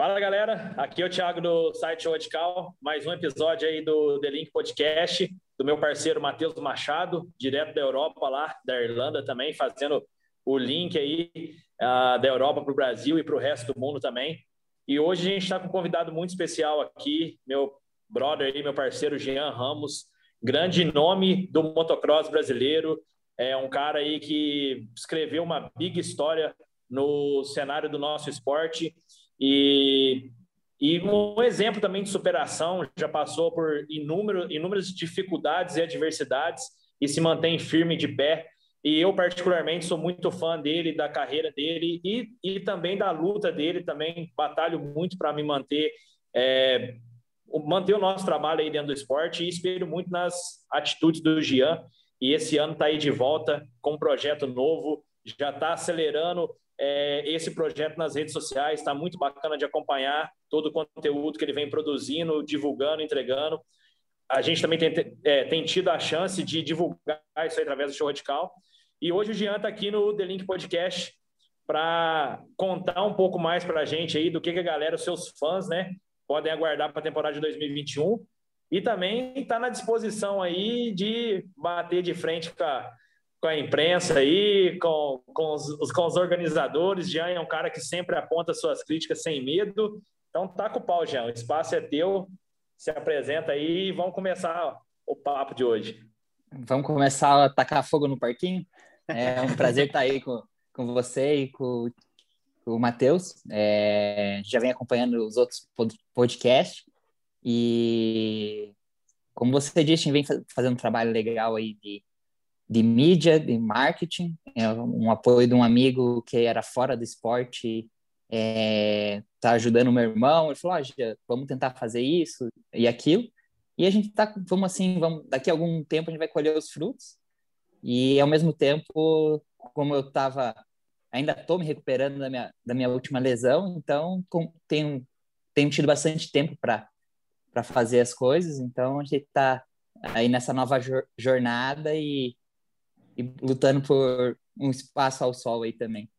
Fala galera, aqui é o Thiago do site Radical, mais um episódio aí do The Link Podcast, do meu parceiro Matheus Machado, direto da Europa lá, da Irlanda também, fazendo o link aí uh, da Europa para o Brasil e para o resto do mundo também. E hoje a gente está com um convidado muito especial aqui, meu brother aí, meu parceiro Jean Ramos, grande nome do motocross brasileiro, é um cara aí que escreveu uma big história no cenário do nosso esporte e, e um exemplo também de superação, já passou por inúmero, inúmeras dificuldades e adversidades e se mantém firme de pé. E eu, particularmente, sou muito fã dele, da carreira dele e, e também da luta dele. Também batalho muito para me manter, é, manter o nosso trabalho aí dentro do esporte e espelho muito nas atitudes do Gian. E esse ano está aí de volta com um projeto novo, já está acelerando é, esse projeto nas redes sociais. Está muito bacana de acompanhar todo o conteúdo que ele vem produzindo, divulgando, entregando. A gente também tem, é, tem tido a chance de divulgar isso aí através do Show Radical. E hoje o Jean está aqui no The Link Podcast para contar um pouco mais para a gente aí do que, que a galera, os seus fãs, né, podem aguardar para a temporada de 2021. E também está na disposição aí de bater de frente com a, com a imprensa aí, com, com, os, com os organizadores. Jean é um cara que sempre aponta suas críticas sem medo. Então, tá com o pau, Jean. O espaço é teu. Se apresenta aí e vamos começar o papo de hoje. Vamos começar a tacar fogo no parquinho? É um prazer estar aí com, com você e com, com o Matheus. É, já vem acompanhando os outros podcasts. E, como você disse, vem fazendo um trabalho legal aí de de mídia, de marketing, é um apoio de um amigo que era fora do esporte, é, tá ajudando meu irmão, ele falou, ah, vamos tentar fazer isso e aquilo, e a gente tá, vamos assim, vamos, daqui a algum tempo a gente vai colher os frutos, e ao mesmo tempo, como eu tava, ainda tô me recuperando da minha, da minha última lesão, então com, tenho, tenho tido bastante tempo para para fazer as coisas, então a gente tá aí nessa nova jornada e e lutando por um espaço ao sol aí também.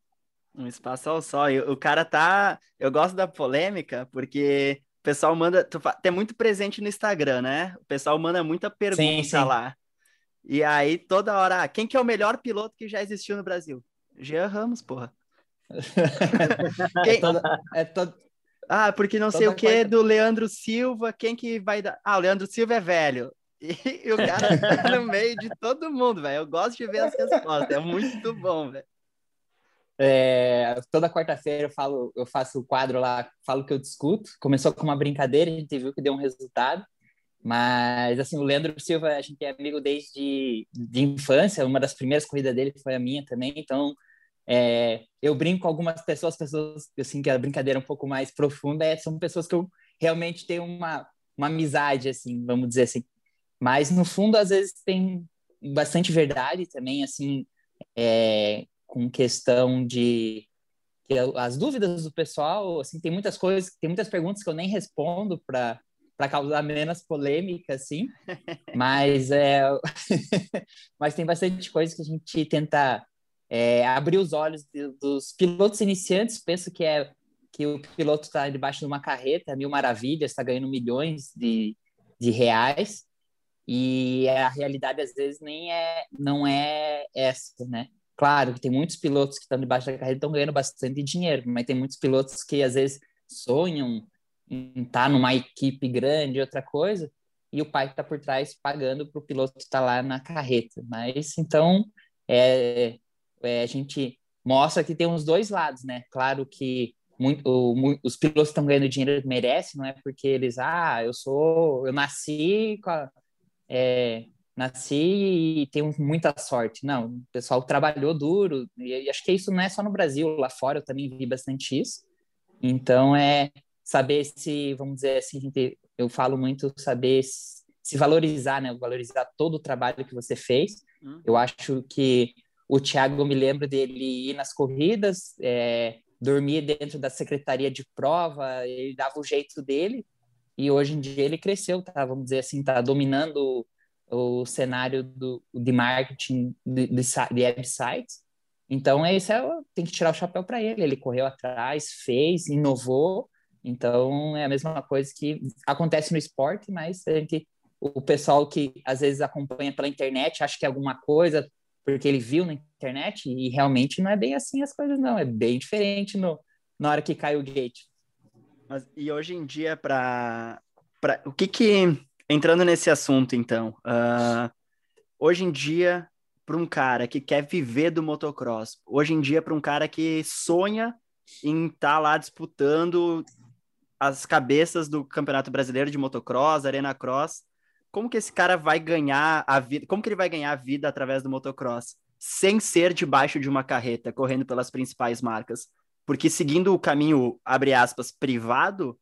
Um espaço ao sol. E o cara tá. Eu gosto da polêmica, porque o pessoal manda. Tu é muito presente no Instagram, né? O pessoal manda muita pergunta sim, sim. lá. E aí, toda hora, ah, quem que é o melhor piloto que já existiu no Brasil? Jean Ramos, porra. quem... é toda, é todo... Ah, porque não sei o que quarta... do Leandro Silva, quem que vai dar? Ah, o Leandro Silva é velho. E, o cara tá no meio de todo mundo, velho. Eu gosto de ver as respostas, é muito bom, velho. É, toda quarta-feira eu falo, eu faço o quadro lá, falo que eu discuto. Começou com uma brincadeira, a gente viu que deu um resultado. Mas, assim, o Leandro Silva, a gente é amigo desde de infância. Uma das primeiras corridas dele foi a minha também. Então, é, eu brinco com algumas pessoas, pessoas, assim, que a brincadeira é um pouco mais profunda, é, são pessoas que eu realmente tenho uma, uma amizade, assim, vamos dizer assim. Mas, no fundo, às vezes tem bastante verdade também, assim, é, com questão de que as dúvidas do pessoal, assim, tem muitas coisas, tem muitas perguntas que eu nem respondo para para causar menos polêmica, assim, mas é, mas tem bastante coisa que a gente tenta é, abrir os olhos de, dos pilotos iniciantes. Penso que é que o piloto está debaixo de uma carreta, mil maravilhas, está ganhando milhões de, de reais, e a realidade às vezes nem é não é essa, né? Claro que tem muitos pilotos que estão debaixo da carreira estão ganhando bastante dinheiro, mas tem muitos pilotos que às vezes sonham em estar tá numa equipe grande, outra coisa, e o pai está por trás pagando para o piloto estar tá lá na carreta. Mas então é, é, a gente mostra que tem os dois lados, né? Claro que muito, o, os pilotos estão ganhando dinheiro merecem, não é porque eles, ah, eu sou, eu nasci com a, é, nasci e tenho muita sorte. Não, o pessoal trabalhou duro, e, acho que isso não é só no Brasil, lá fora eu também vi bastante isso. Então, é saber se, vamos dizer assim, eu falo muito saber se, se valorizar, né? Valorizar todo o trabalho que você fez. Hum. Eu acho que o Thiago, eu me lembro dele ir nas corridas, é, dormir dentro da secretaria de prova, ele dava o jeito dele, e hoje em dia ele cresceu, tá? Vamos dizer assim, tá dominando o, cenário do, de marketing de, de, de websites. Então, esse é, tem que tirar o chapéu para ele. Ele correu atrás, fez, inovou Então, é a mesma coisa que acontece no esporte, mas a gente, o pessoal que às vezes acompanha pela internet acha que é alguma coisa porque ele viu na internet e realmente não é bem assim as coisas, não. É bem diferente no, na hora que cai o gate. Mas, e hoje em dia, para o que que entrando nesse assunto, então, uh, hoje em dia, para um cara que quer viver do motocross, hoje em dia, para um cara que sonha em estar tá lá disputando as cabeças do Campeonato Brasileiro de Motocross, Arena Cross, como que esse cara vai ganhar a vida? Como que ele vai ganhar a vida através do motocross? Sem ser debaixo de uma carreta, correndo pelas principais marcas. Porque seguindo o caminho, abre aspas, privado,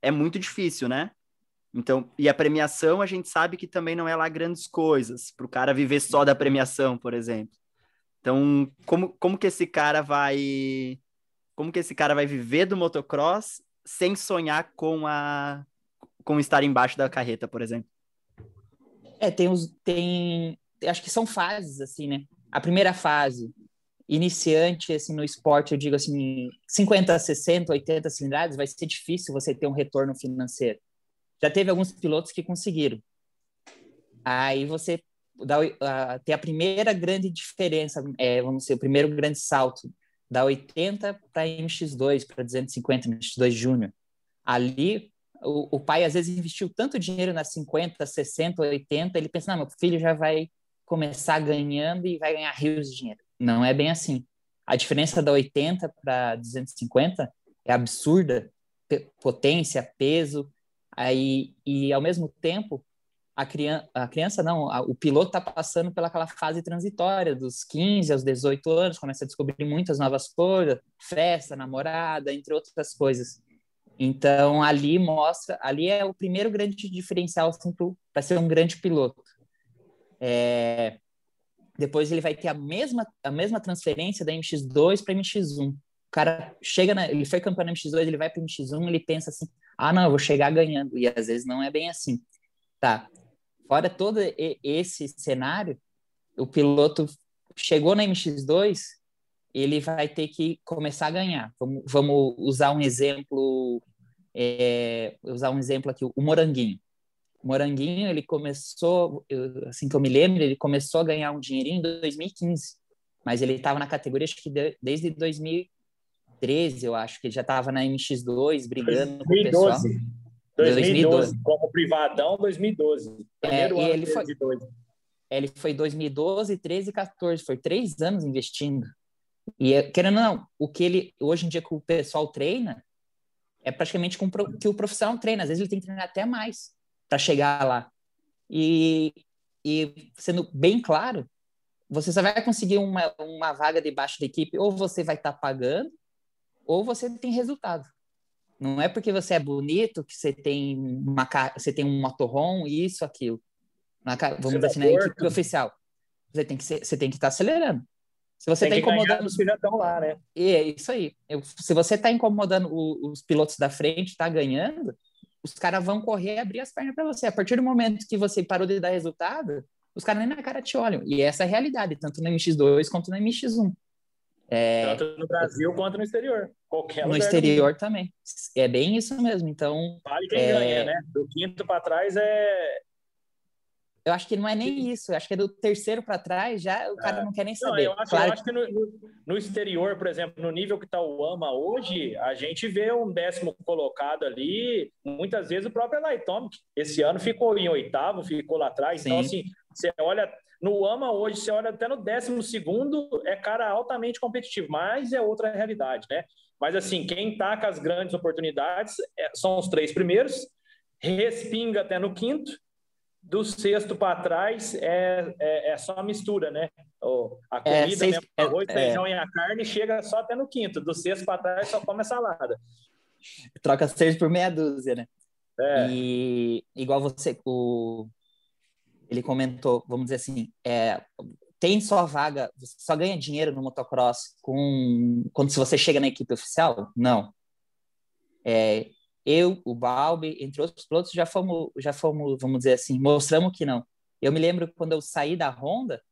é muito difícil, né? Então, e a premiação a gente sabe que também não é lá grandes coisas, para o cara viver só da premiação, por exemplo. Então, como, como que esse cara vai. Como que esse cara vai viver do motocross sem sonhar com a com estar embaixo da carreta, por exemplo? É, tem os. Tem. Acho que são fases, assim, né? A primeira fase iniciante assim no esporte, eu digo assim, 50, 60, 80 cilindradas, vai ser difícil você ter um retorno financeiro. Já teve alguns pilotos que conseguiram. Aí você dá, uh, tem a primeira grande diferença, é, vamos dizer, o primeiro grande salto da 80 para MX2, para 250, MX2 Júnior. Ali, o, o, pai às vezes investiu tanto dinheiro nas 50, 60, 80, ele pensa, não, meu filho já vai começar ganhando e vai ganhar rios de dinheiro. Não é bem assim. A diferença da 80 para 250 é absurda, potência, peso, aí e ao mesmo tempo a criança, a criança não, a, o piloto está passando pelaquela fase transitória dos 15 aos 18 anos, começa a descobrir muitas novas coisas, festa, namorada, entre outras coisas. Então ali mostra, ali é o primeiro grande diferencial assim, para ser um grande piloto. É, depois ele vai ter a mesma, a mesma transferência da MX2 para MX1. O cara chega, na, ele foi campeão na MX2, ele vai para MX1, ele pensa assim: ah, não, eu vou chegar ganhando. E às vezes não é bem assim. Tá. Fora todo esse cenário, o piloto chegou na MX2, ele vai ter que começar a ganhar. Vamos, vamos usar um exemplo, é, usar um exemplo aqui, o Moranguinho. Moranguinho, ele começou, eu, assim que eu me lembro, ele começou a ganhar um dinheirinho em 2015, mas ele estava na categoria, acho que de, desde 2013, eu acho, que ele já estava na MX2, brigando 2012. com o pessoal. 2012, 2012, como privadão, 2012. Primeiro é, ano ele foi, ele foi 2012, 13 14, foi três anos investindo. E querendo ou não, o que ele hoje em dia que o pessoal treina é praticamente com que o profissional treina. Às vezes ele tem que treinar até mais para chegar lá. E, e, sendo bem claro, você só vai conseguir uma, uma vaga debaixo da equipe, ou você vai estar tá pagando, ou você tem resultado. Não é porque você é bonito que você tem uma você tem um motorhome, isso, aquilo. Na, vamos dizer assim, na equipe oficial. Você tem que ser, você tem que estar tá acelerando. Se você está incomodando os pilotos lá, né? É isso aí. Eu, se você está incomodando o, os pilotos da frente, está ganhando, os caras vão correr e abrir as pernas para você. A partir do momento que você parou de dar resultado, os caras nem na cara te olham. E essa é a realidade, tanto no MX2 quanto no MX1. É... Tanto no Brasil quanto no exterior. Qualquer no exterior também. É bem isso mesmo. Então. Vale quem é... ganha, né? Do quinto para trás é, eu acho que não é nem isso. Eu acho que é do terceiro para trás, já o cara é. não quer nem saber. Não, eu acho, claro eu acho que no, no, exterior, por exemplo, no nível que está o AMA hoje, a gente vê um décimo colocado ali. Muitas vezes o próprio Lightomic. Esse ano ficou em oitavo, ficou lá atrás. Então, Sim. Então, assim, você olha. No AMA hoje, você olha até no décimo segundo, é cara altamente competitivo, mas é outra realidade, né? Mas, assim, quem tá com as grandes oportunidades é, são os três primeiros, respinga até no quinto, do sexto para trás é, é, é, só mistura, né? a é, comida, é, seis, né? arroz, é, feijão e a carne chega só até no quinto. Do sexto para trás só come a salada. Troca seis por meia dúzia, né? É. E igual você, o, ele comentou, vamos dizer assim, é, tem só vaga, você só ganha dinheiro no motocross com quando se você chega na equipe oficial? Não. É, eu, o Balbi, entre outros pilotos, já fomos, já fomos, vamos dizer assim, mostramos que não. Eu me lembro quando eu saí da Honda,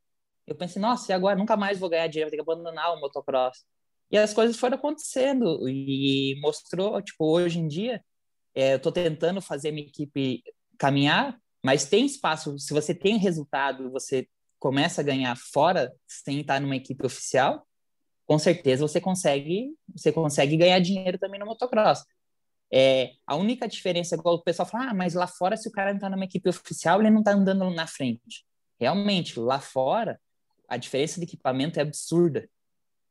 eu pensei, nossa, e agora nunca mais vou ganhar dinheiro, vou ter que abandonar o motocross. E as coisas foram acontecendo e mostrou, tipo, hoje em dia, é, eu estou tentando fazer minha equipe caminhar, mas tem espaço. Se você tem resultado, você começa a ganhar fora sem estar numa equipe oficial, com certeza você consegue, você consegue ganhar dinheiro também no motocross. É, a única diferença, igual o pessoal fala, ah, mas lá fora, se o cara não está numa equipe oficial, ele não está andando na frente. Realmente, lá fora, a diferença de equipamento é absurda.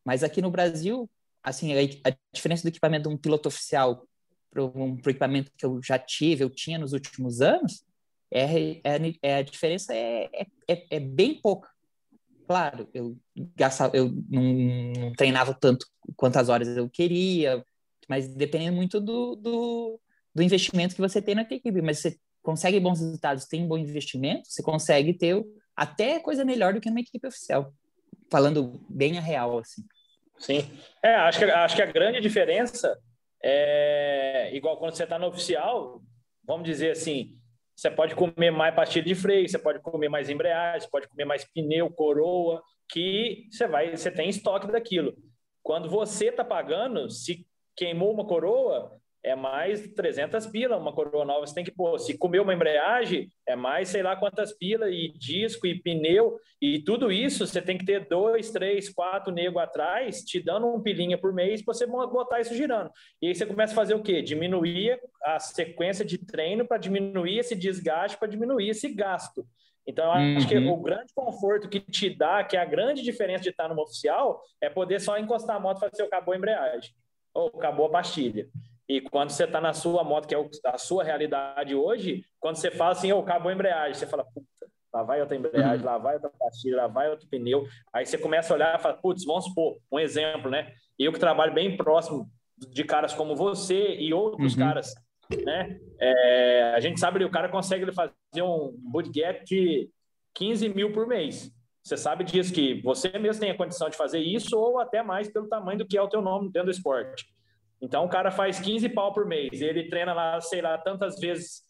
Mas aqui no Brasil, assim, a, a diferença do equipamento de um piloto oficial para um equipamento que eu já tive, eu tinha nos últimos anos, é, é, é a diferença é, é, é, é bem pouca. Claro, eu gastava, eu não, não, treinava tanto quantas horas eu queria, mas dependendo muito do, do, do investimento que você tem na equipe. Mas você consegue bons resultados, tem bom investimento, você consegue ter até coisa melhor do que numa equipe oficial. Falando bem a real, assim. Sim. É, acho que, acho que a grande diferença é igual quando você está no oficial, vamos dizer assim, você pode comer mais pastilha de freio, você pode comer mais embreagem, você pode comer mais pneu, coroa, que você vai, você tem estoque daquilo. Quando você está pagando, se queimou uma coroa, é mais 300 pila, uma coroa nova você tem que pôr. Se comeu uma embreagem, é mais sei lá quantas pilas, e disco, e pneu, e tudo isso você tem que ter dois, três, quatro nego atrás, te dando um pilinha por mês para você botar isso girando. E aí você começa a fazer o quê? Diminuir a sequência de treino para diminuir esse desgaste, para diminuir esse gasto. Então, eu acho uhum. que o grande conforto que te dá, que é a grande diferença de estar numa oficial, é poder só encostar a moto e fazer, acabou a embreagem, ou acabou a pastilha. E quando você está na sua moto, que é a sua realidade hoje, quando você fala assim, oh, acabou a embreagem, você fala, puta, lá vai outra embreagem, uhum. lá vai outra pastilha, lá vai outro pneu. Aí você começa a olhar e fala, putz, vamos supor, um exemplo, né? Eu que trabalho bem próximo de caras como você e outros uhum. caras, né? É, a gente sabe que o cara consegue fazer um bootgap de 15 mil por mês. Você sabe disso, que você mesmo tem a condição de fazer isso ou até mais pelo tamanho do que é o teu nome dentro do esporte. Então o cara faz 15 pau por mês, ele treina lá, sei lá, tantas vezes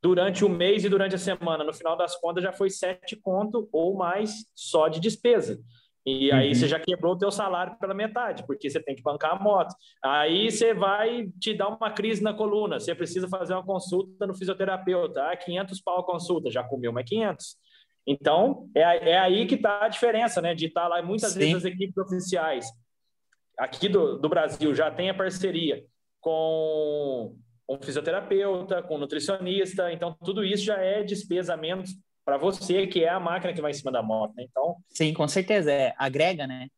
durante o mês e durante a semana. No final das contas já foi sete conto ou mais só de despesa. E aí uhum. você já quebrou o teu salário pela metade, porque você tem que bancar a moto. Aí você vai te dar uma crise na coluna, você precisa fazer uma consulta no fisioterapeuta. Ah, 500 pau a consulta, já comeu mais 500. Então, é, é aí que está a diferença, né? De estar tá lá, muitas Sim. vezes as equipes oficiais aqui do, do Brasil já tem a parceria com um fisioterapeuta, com um nutricionista, então tudo isso já é despesa menos para você, que é a máquina que vai em cima da moto, né? Então... Sim, com certeza, é, agrega, né?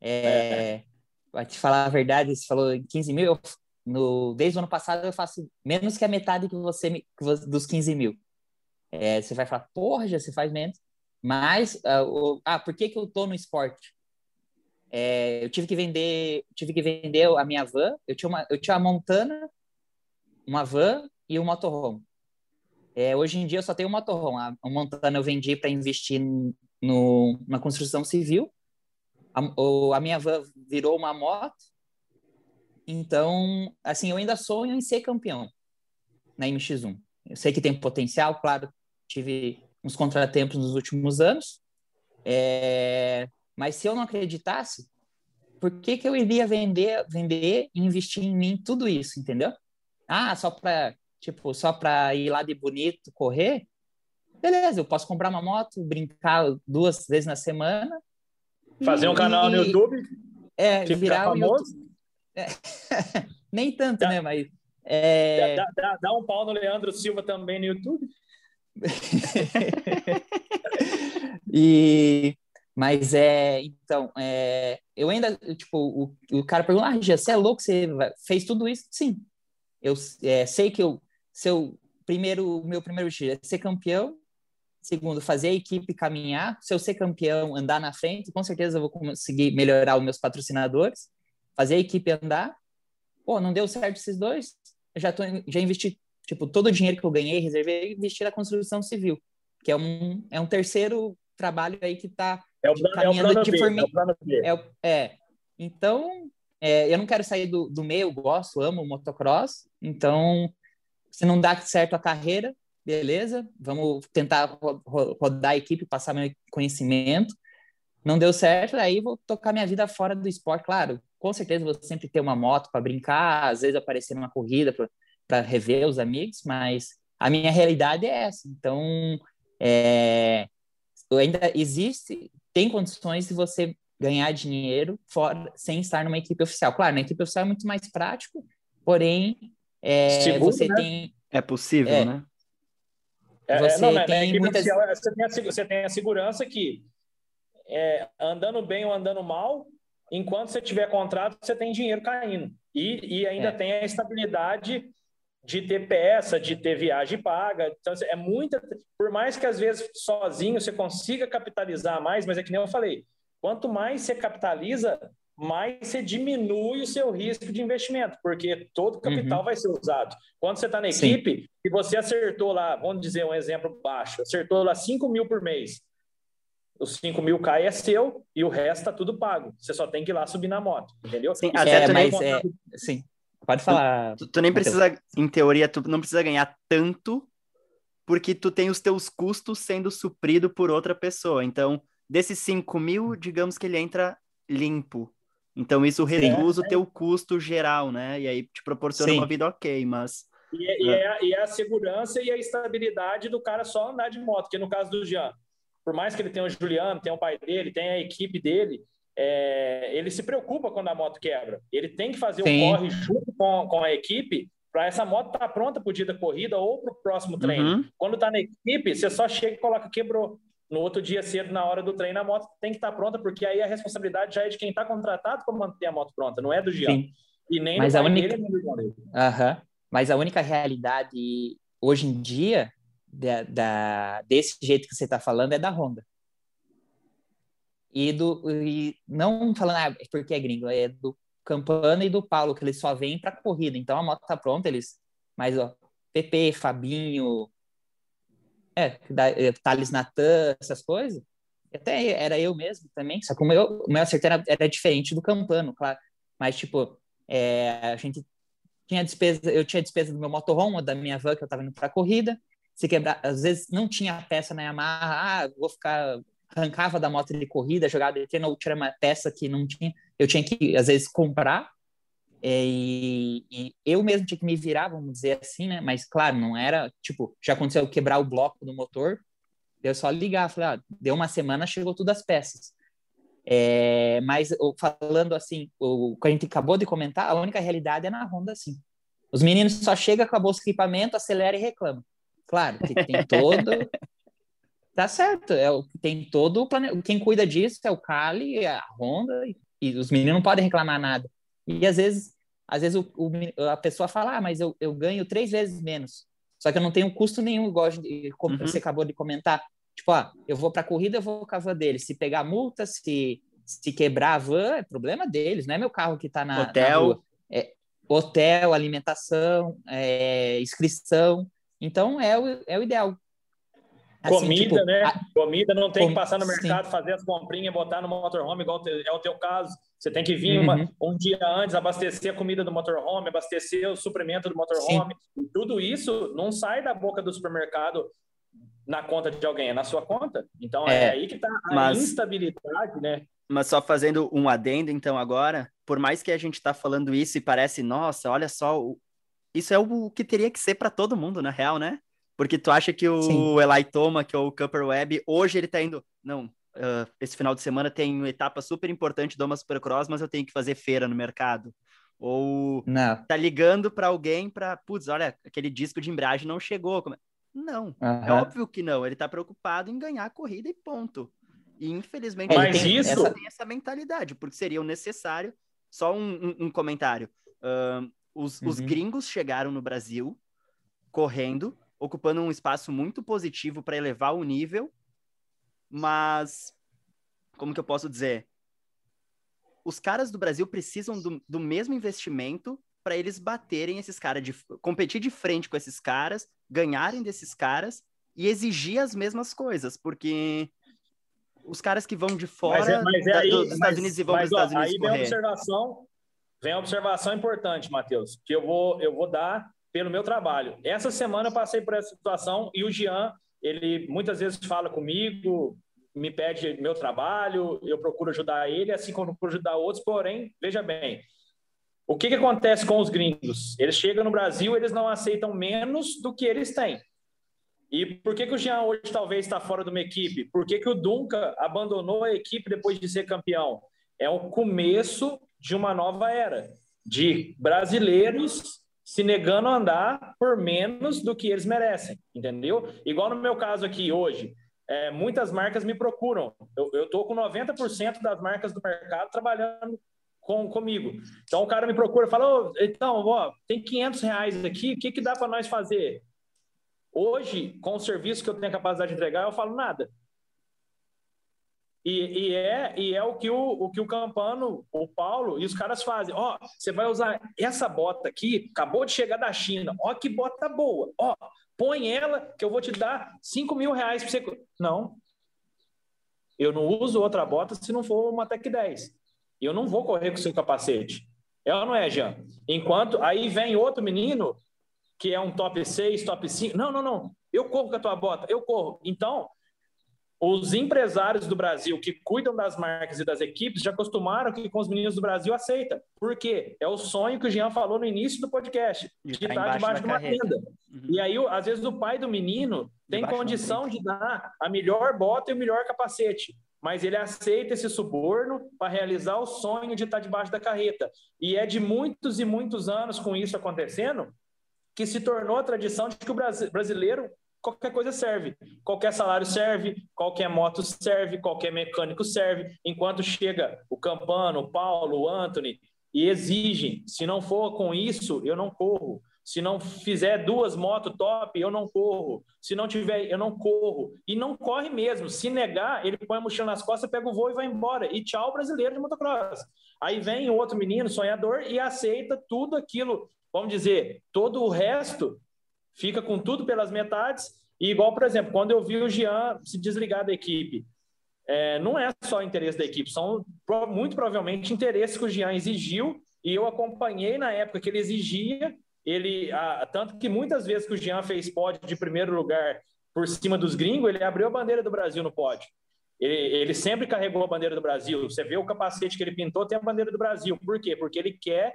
É, é. Vai te falar a verdade, você falou 15 mil, eu, no, desde o ano passado eu faço menos que a metade que você, que você dos 15 mil. É, você vai falar, porra, já você faz menos. Mas, uh, o, ah, por que, que eu tô no esporte? É, eu tive que vender, tive que vender a minha van. Eu tinha uma, eu tinha uma Montana, uma van e um motorhome. É, hoje em dia eu só tenho um motorhome. A, a Montana eu vendi para investir no, na construção civil. A, o, a minha van virou uma moto. Então, assim, eu ainda sonho em ser campeão na MX1. Eu sei que tem potencial, claro. Tive uns contratempos nos últimos anos. É, mas se eu não acreditasse, por que, que eu iria vender, vender e investir em mim tudo isso, entendeu? Ah, só para tipo, só para ir lá de bonito, correr? Beleza, eu posso comprar uma moto, brincar duas vezes na semana. Fazer um canal no YouTube? É, virar famoso? É, nem tanto, dá, né? Mas. É... Dá, dá, dá um pau no Leandro Silva também no YouTube. e mas é, então, é, eu ainda, tipo, o, o cara pergunta, ah, Gia, você é louco, você fez tudo isso? Sim. Eu é, sei que eu, seu primeiro, meu primeiro tiro é ser campeão, segundo, fazer a equipe caminhar, se eu ser campeão, andar na frente, com certeza eu vou conseguir melhorar os meus patrocinadores, fazer a equipe andar. Pô, não deu certo esses dois, eu já, tô, já investi, tipo, todo o dinheiro que eu ganhei, reservei, investi na construção civil, que é um, é um terceiro trabalho aí que está é o plano, é de B, formi... é o. É. Então, é, eu não quero sair do, do meio, gosto, amo motocross. Então, se não dá certo a carreira, beleza, vamos tentar rodar a equipe, passar meu conhecimento. não deu certo, aí vou tocar minha vida fora do esporte. Claro, com certeza vou sempre ter uma moto para brincar, às vezes aparecer numa corrida para rever os amigos, mas a minha realidade é essa. Então, é, ainda existe, tem condições de você ganhar dinheiro fora, sem estar numa equipe oficial. Claro, na equipe oficial é muito mais prático, porém, é, Seguro, você né? tem... É possível, é, né? É, você, não, né? tem muitas... oficial, você, tem a, você tem a segurança que é, andando bem ou andando mal, enquanto você tiver contrato, você tem dinheiro caindo. E, e ainda é. tem a estabilidade de ter peça, de ter viagem paga. Então, é muita. Por mais que às vezes sozinho você consiga capitalizar mais, mas é que nem eu falei: quanto mais você capitaliza, mais você diminui o seu risco de investimento, porque todo capital uhum. vai ser usado. Quando você está na equipe, e você acertou lá, vamos dizer um exemplo baixo, acertou lá 5 mil por mês, os 5 mil cai é seu e o resto está tudo pago. Você só tem que ir lá subir na moto, entendeu? Sim, até é, mas, é, sim. Pode falar. Tu, tu nem precisa, em teoria, tu não precisa ganhar tanto, porque tu tem os teus custos sendo suprido por outra pessoa. Então, desses 5 mil, digamos que ele entra limpo. Então, isso reduz é, o teu custo geral, né? E aí te proporciona Sim. uma vida ok, mas... E é, e, é, e é a segurança e a estabilidade do cara só andar de moto, que no caso do Jean, por mais que ele tenha o Juliano, tenha o pai dele, tenha a equipe dele, é, ele se preocupa quando a moto quebra. Ele tem que fazer Sim. o corre junto com, com a equipe para essa moto estar tá pronta para o dia da corrida ou para o próximo treino. Uhum. Quando está na equipe, você só chega e coloca quebrou. No outro dia cedo, na hora do treino, a moto tem que estar tá pronta, porque aí a responsabilidade já é de quem está contratado para manter a moto pronta, não é do Jean. Sim. E nem Mas a única... dele, nem do. Uhum. Mas a única realidade hoje em dia da, da, desse jeito que você está falando é da Honda. E, do, e não falando ah, porque é gringo, é do Campana e do Paulo, que eles só vêm para corrida. Então a moto tá pronta, eles. Mas, ó, PP, Fabinho, é, é, Thales Natan, essas coisas. Até era eu mesmo também, só que o meu, o meu acerto era, diferente do Campano, claro. Mas, tipo, é, a gente tinha despesa, eu tinha despesa do meu motorhome, da minha van que eu estava indo para corrida, se quebrar, às vezes não tinha peça na Yamaha, ah, vou ficar, arrancava da moto de corrida, jogava de treino, ou tirar uma peça que não tinha, eu tinha que, às vezes, comprar, é, e, e, eu mesmo tinha que me virar, vamos dizer assim, né, mas, claro, não era, tipo, já aconteceu quebrar o bloco do motor, eu só ligar, falei, ah, deu uma semana, chegou todas as peças. É, mas falando assim, o que a gente acabou de comentar, a única realidade é na Honda, assim. Os meninos só chegam, acabou o equipamento, acelera e reclama. Claro, que tem todo. tá certo, é o tem todo o plane... Quem cuida disso é o Cali, a Honda, e, e, os meninos não podem reclamar nada. E às vezes, às vezes o, o, a pessoa fala, ah, mas eu, eu ganho três vezes menos. Só que eu não tenho custo nenhum, igual de, como uhum. você acabou de comentar. Tipo, ah, eu vou para a corrida, eu vou com a van deles. Se pegar multa, se, se quebrar a van, é problema deles, não é meu carro que está na, hotel. Na rua. É, hotel, alimentação, é, inscrição. Então é o, é o ideal. Assim, Comida, tipo, né? A... Comida não tem com... que passar no mercado, Sim. fazer as comprinhas, botar no motorhome, igual é o teu caso. Você tem que vir uhum. uma, um dia antes, abastecer a comida do motorhome, abastecer o suprimento do motorhome. Tudo isso não sai da boca do supermercado na conta de alguém, é na sua conta. Então é, é aí que está a mas, instabilidade, né? Mas só fazendo um adendo, então, agora, por mais que a gente está falando isso e parece, nossa, olha só, isso é o que teria que ser para todo mundo, na real, né? Porque tu acha que o Sim. Eli Toma, que é o Cooper Webb, hoje ele tá indo. Não, uh, esse final de semana tem uma etapa super importante do uma Supercross, mas eu tenho que fazer feira no mercado. Ou não. tá ligando para alguém para, putz, olha, aquele disco de embreagem não chegou. É? Não, uhum. é óbvio que não. Ele tá preocupado em ganhar a corrida e ponto. E infelizmente mas tem, isso... essa, tem essa mentalidade, porque seria o necessário. Só um, um, um comentário. Uh, os, uhum. os gringos chegaram no Brasil correndo, ocupando um espaço muito positivo para elevar o nível, mas como que eu posso dizer? Os caras do Brasil precisam do, do mesmo investimento para eles baterem esses caras, de, competir de frente com esses caras, ganharem desses caras e exigir as mesmas coisas, porque os caras que vão de fora mas é, mas é aí, dos Estados Unidos e vão para os Estados Unidos aí correr. Vem observação Vem a observação importante, Matheus, que eu vou, eu vou dar pelo meu trabalho. Essa semana eu passei por essa situação e o Jean, ele muitas vezes fala comigo, me pede meu trabalho, eu procuro ajudar ele, assim como eu procuro ajudar outros, porém, veja bem, o que, que acontece com os gringos? Eles chegam no Brasil, eles não aceitam menos do que eles têm. E por que, que o Jean hoje talvez está fora de uma equipe? Por que, que o Duncan abandonou a equipe depois de ser campeão? É o começo de uma nova era, de brasileiros se negando a andar por menos do que eles merecem, entendeu? Igual no meu caso aqui hoje, é, muitas marcas me procuram. Eu estou com 90% das marcas do mercado trabalhando com, comigo. Então o cara me procura e fala: oh, então, ó, tem 500 reais aqui, o que, que dá para nós fazer? Hoje, com o serviço que eu tenho a capacidade de entregar, eu falo nada. E, e, é, e é o que o, o que o Campano, o Paulo e os caras fazem. Ó, oh, você vai usar essa bota aqui, acabou de chegar da China. Ó, que bota boa. Ó, põe ela que eu vou te dar 5 mil reais para você. Não. Eu não uso outra bota se não for uma Tec 10. Eu não vou correr com seu capacete. É ou não é, Jean? Enquanto aí vem outro menino que é um top 6, top 5. Não, não, não. Eu corro com a tua bota, eu corro. Então, os empresários do Brasil que cuidam das marcas e das equipes já acostumaram que com os meninos do Brasil aceita. Por quê? É o sonho que o Jean falou no início do podcast, de, de estar debaixo de uma tenda. Uhum. E aí, às vezes, o pai do menino tem debaixo condição de dar a melhor bota e o melhor capacete. Mas ele aceita esse suborno para realizar o sonho de estar debaixo da carreta. E é de muitos e muitos anos com isso acontecendo que se tornou a tradição de que o brasileiro qualquer coisa serve. Qualquer salário serve, qualquer moto serve, qualquer mecânico serve. Enquanto chega o Campano, o Paulo, o Anthony e exigem, se não for com isso, eu não corro. Se não fizer duas motos top, eu não corro. Se não tiver, eu não corro. E não corre mesmo. Se negar, ele põe a mochila nas costas, pega o voo e vai embora. E tchau, brasileiro de motocross. Aí vem outro menino, sonhador, e aceita tudo aquilo. Vamos dizer, todo o resto fica com tudo pelas metades. E igual, por exemplo, quando eu vi o Jean se desligar da equipe, é, não é só interesse da equipe, são muito provavelmente interesses que o Jean exigiu e eu acompanhei na época que ele exigia. Ele, a, tanto que muitas vezes que o Jean fez pódio de primeiro lugar por cima dos gringos, ele abriu a bandeira do Brasil no pódio. Ele, ele, sempre carregou a bandeira do Brasil. Você vê o capacete que ele pintou, tem a bandeira do Brasil. Por quê? Porque ele quer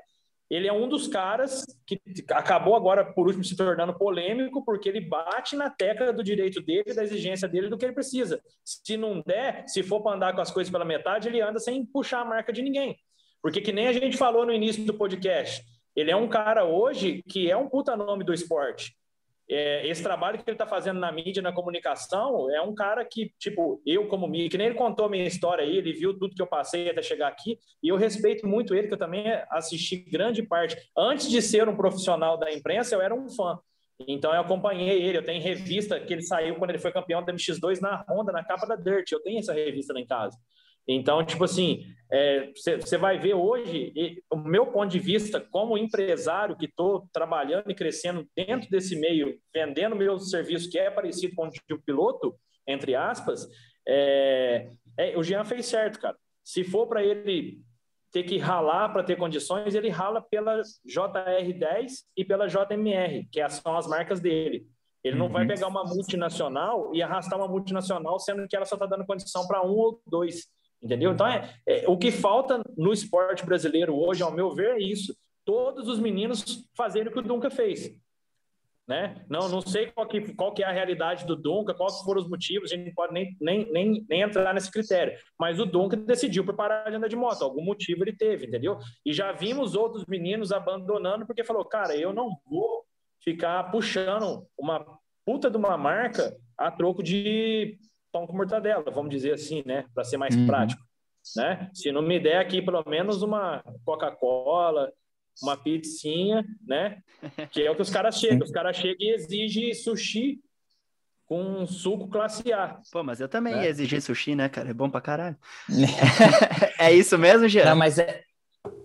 ele é um dos caras que acabou agora, por último, se tornando polêmico, porque ele bate na tecla do direito dele, da exigência dele, do que ele precisa. Se não der, se for para andar com as coisas pela metade, ele anda sem puxar a marca de ninguém. Porque, que nem a gente falou no início do podcast, ele é um cara hoje que é um puta nome do esporte é, esse trabalho que ele está fazendo na mídia, na comunicação, é um cara que, tipo, eu como mídia, que nem ele contou a minha história aí, ele viu tudo que eu passei até chegar aqui, e eu respeito muito ele, que eu também assisti grande parte. Antes de ser um profissional da imprensa, eu era um fã. Então eu acompanhei ele, eu tenho revista que ele saiu quando ele foi campeão da MX2 na Honda, na capa da Dirt, eu tenho essa revista lá em casa. Então, tipo assim, você é, vai ver hoje, e, o meu ponto de vista como empresário que estou trabalhando e crescendo dentro desse meio, vendendo meu serviço que é parecido com o de um piloto, entre aspas, é, é, o Jean fez certo, cara. Se for para ele ter que ralar para ter condições, ele rala pela JR10 e pela JMR, que são as marcas dele. Ele não uhum. vai pegar uma multinacional e arrastar uma multinacional, sendo que ela só está dando condição para um ou dois. Entendeu? Então, é, é, o que falta no esporte brasileiro hoje, ao meu ver, é isso. Todos os meninos fazerem o que o Dunca fez. Né? Não, não sei qual que, qual que é a realidade do Dunca, quais foram os motivos, a gente não pode nem, nem, nem, nem entrar nesse critério. Mas o Dunca decidiu por parar de andar de moto, algum motivo ele teve, entendeu? E já vimos outros meninos abandonando porque falou, cara, eu não vou ficar puxando uma puta de uma marca a troco de pão com mortadela, vamos dizer assim, né? Para ser mais uhum. prático. Né? Se não me der aqui pelo menos uma Coca-Cola, uma pizzinha, né? Que é o que os caras chegam. Os caras chegam e exigem sushi com suco classe A. Pô, mas eu também né? ia exigir sushi, né, cara? É bom pra caralho. é isso mesmo, Jean? Não, mas é...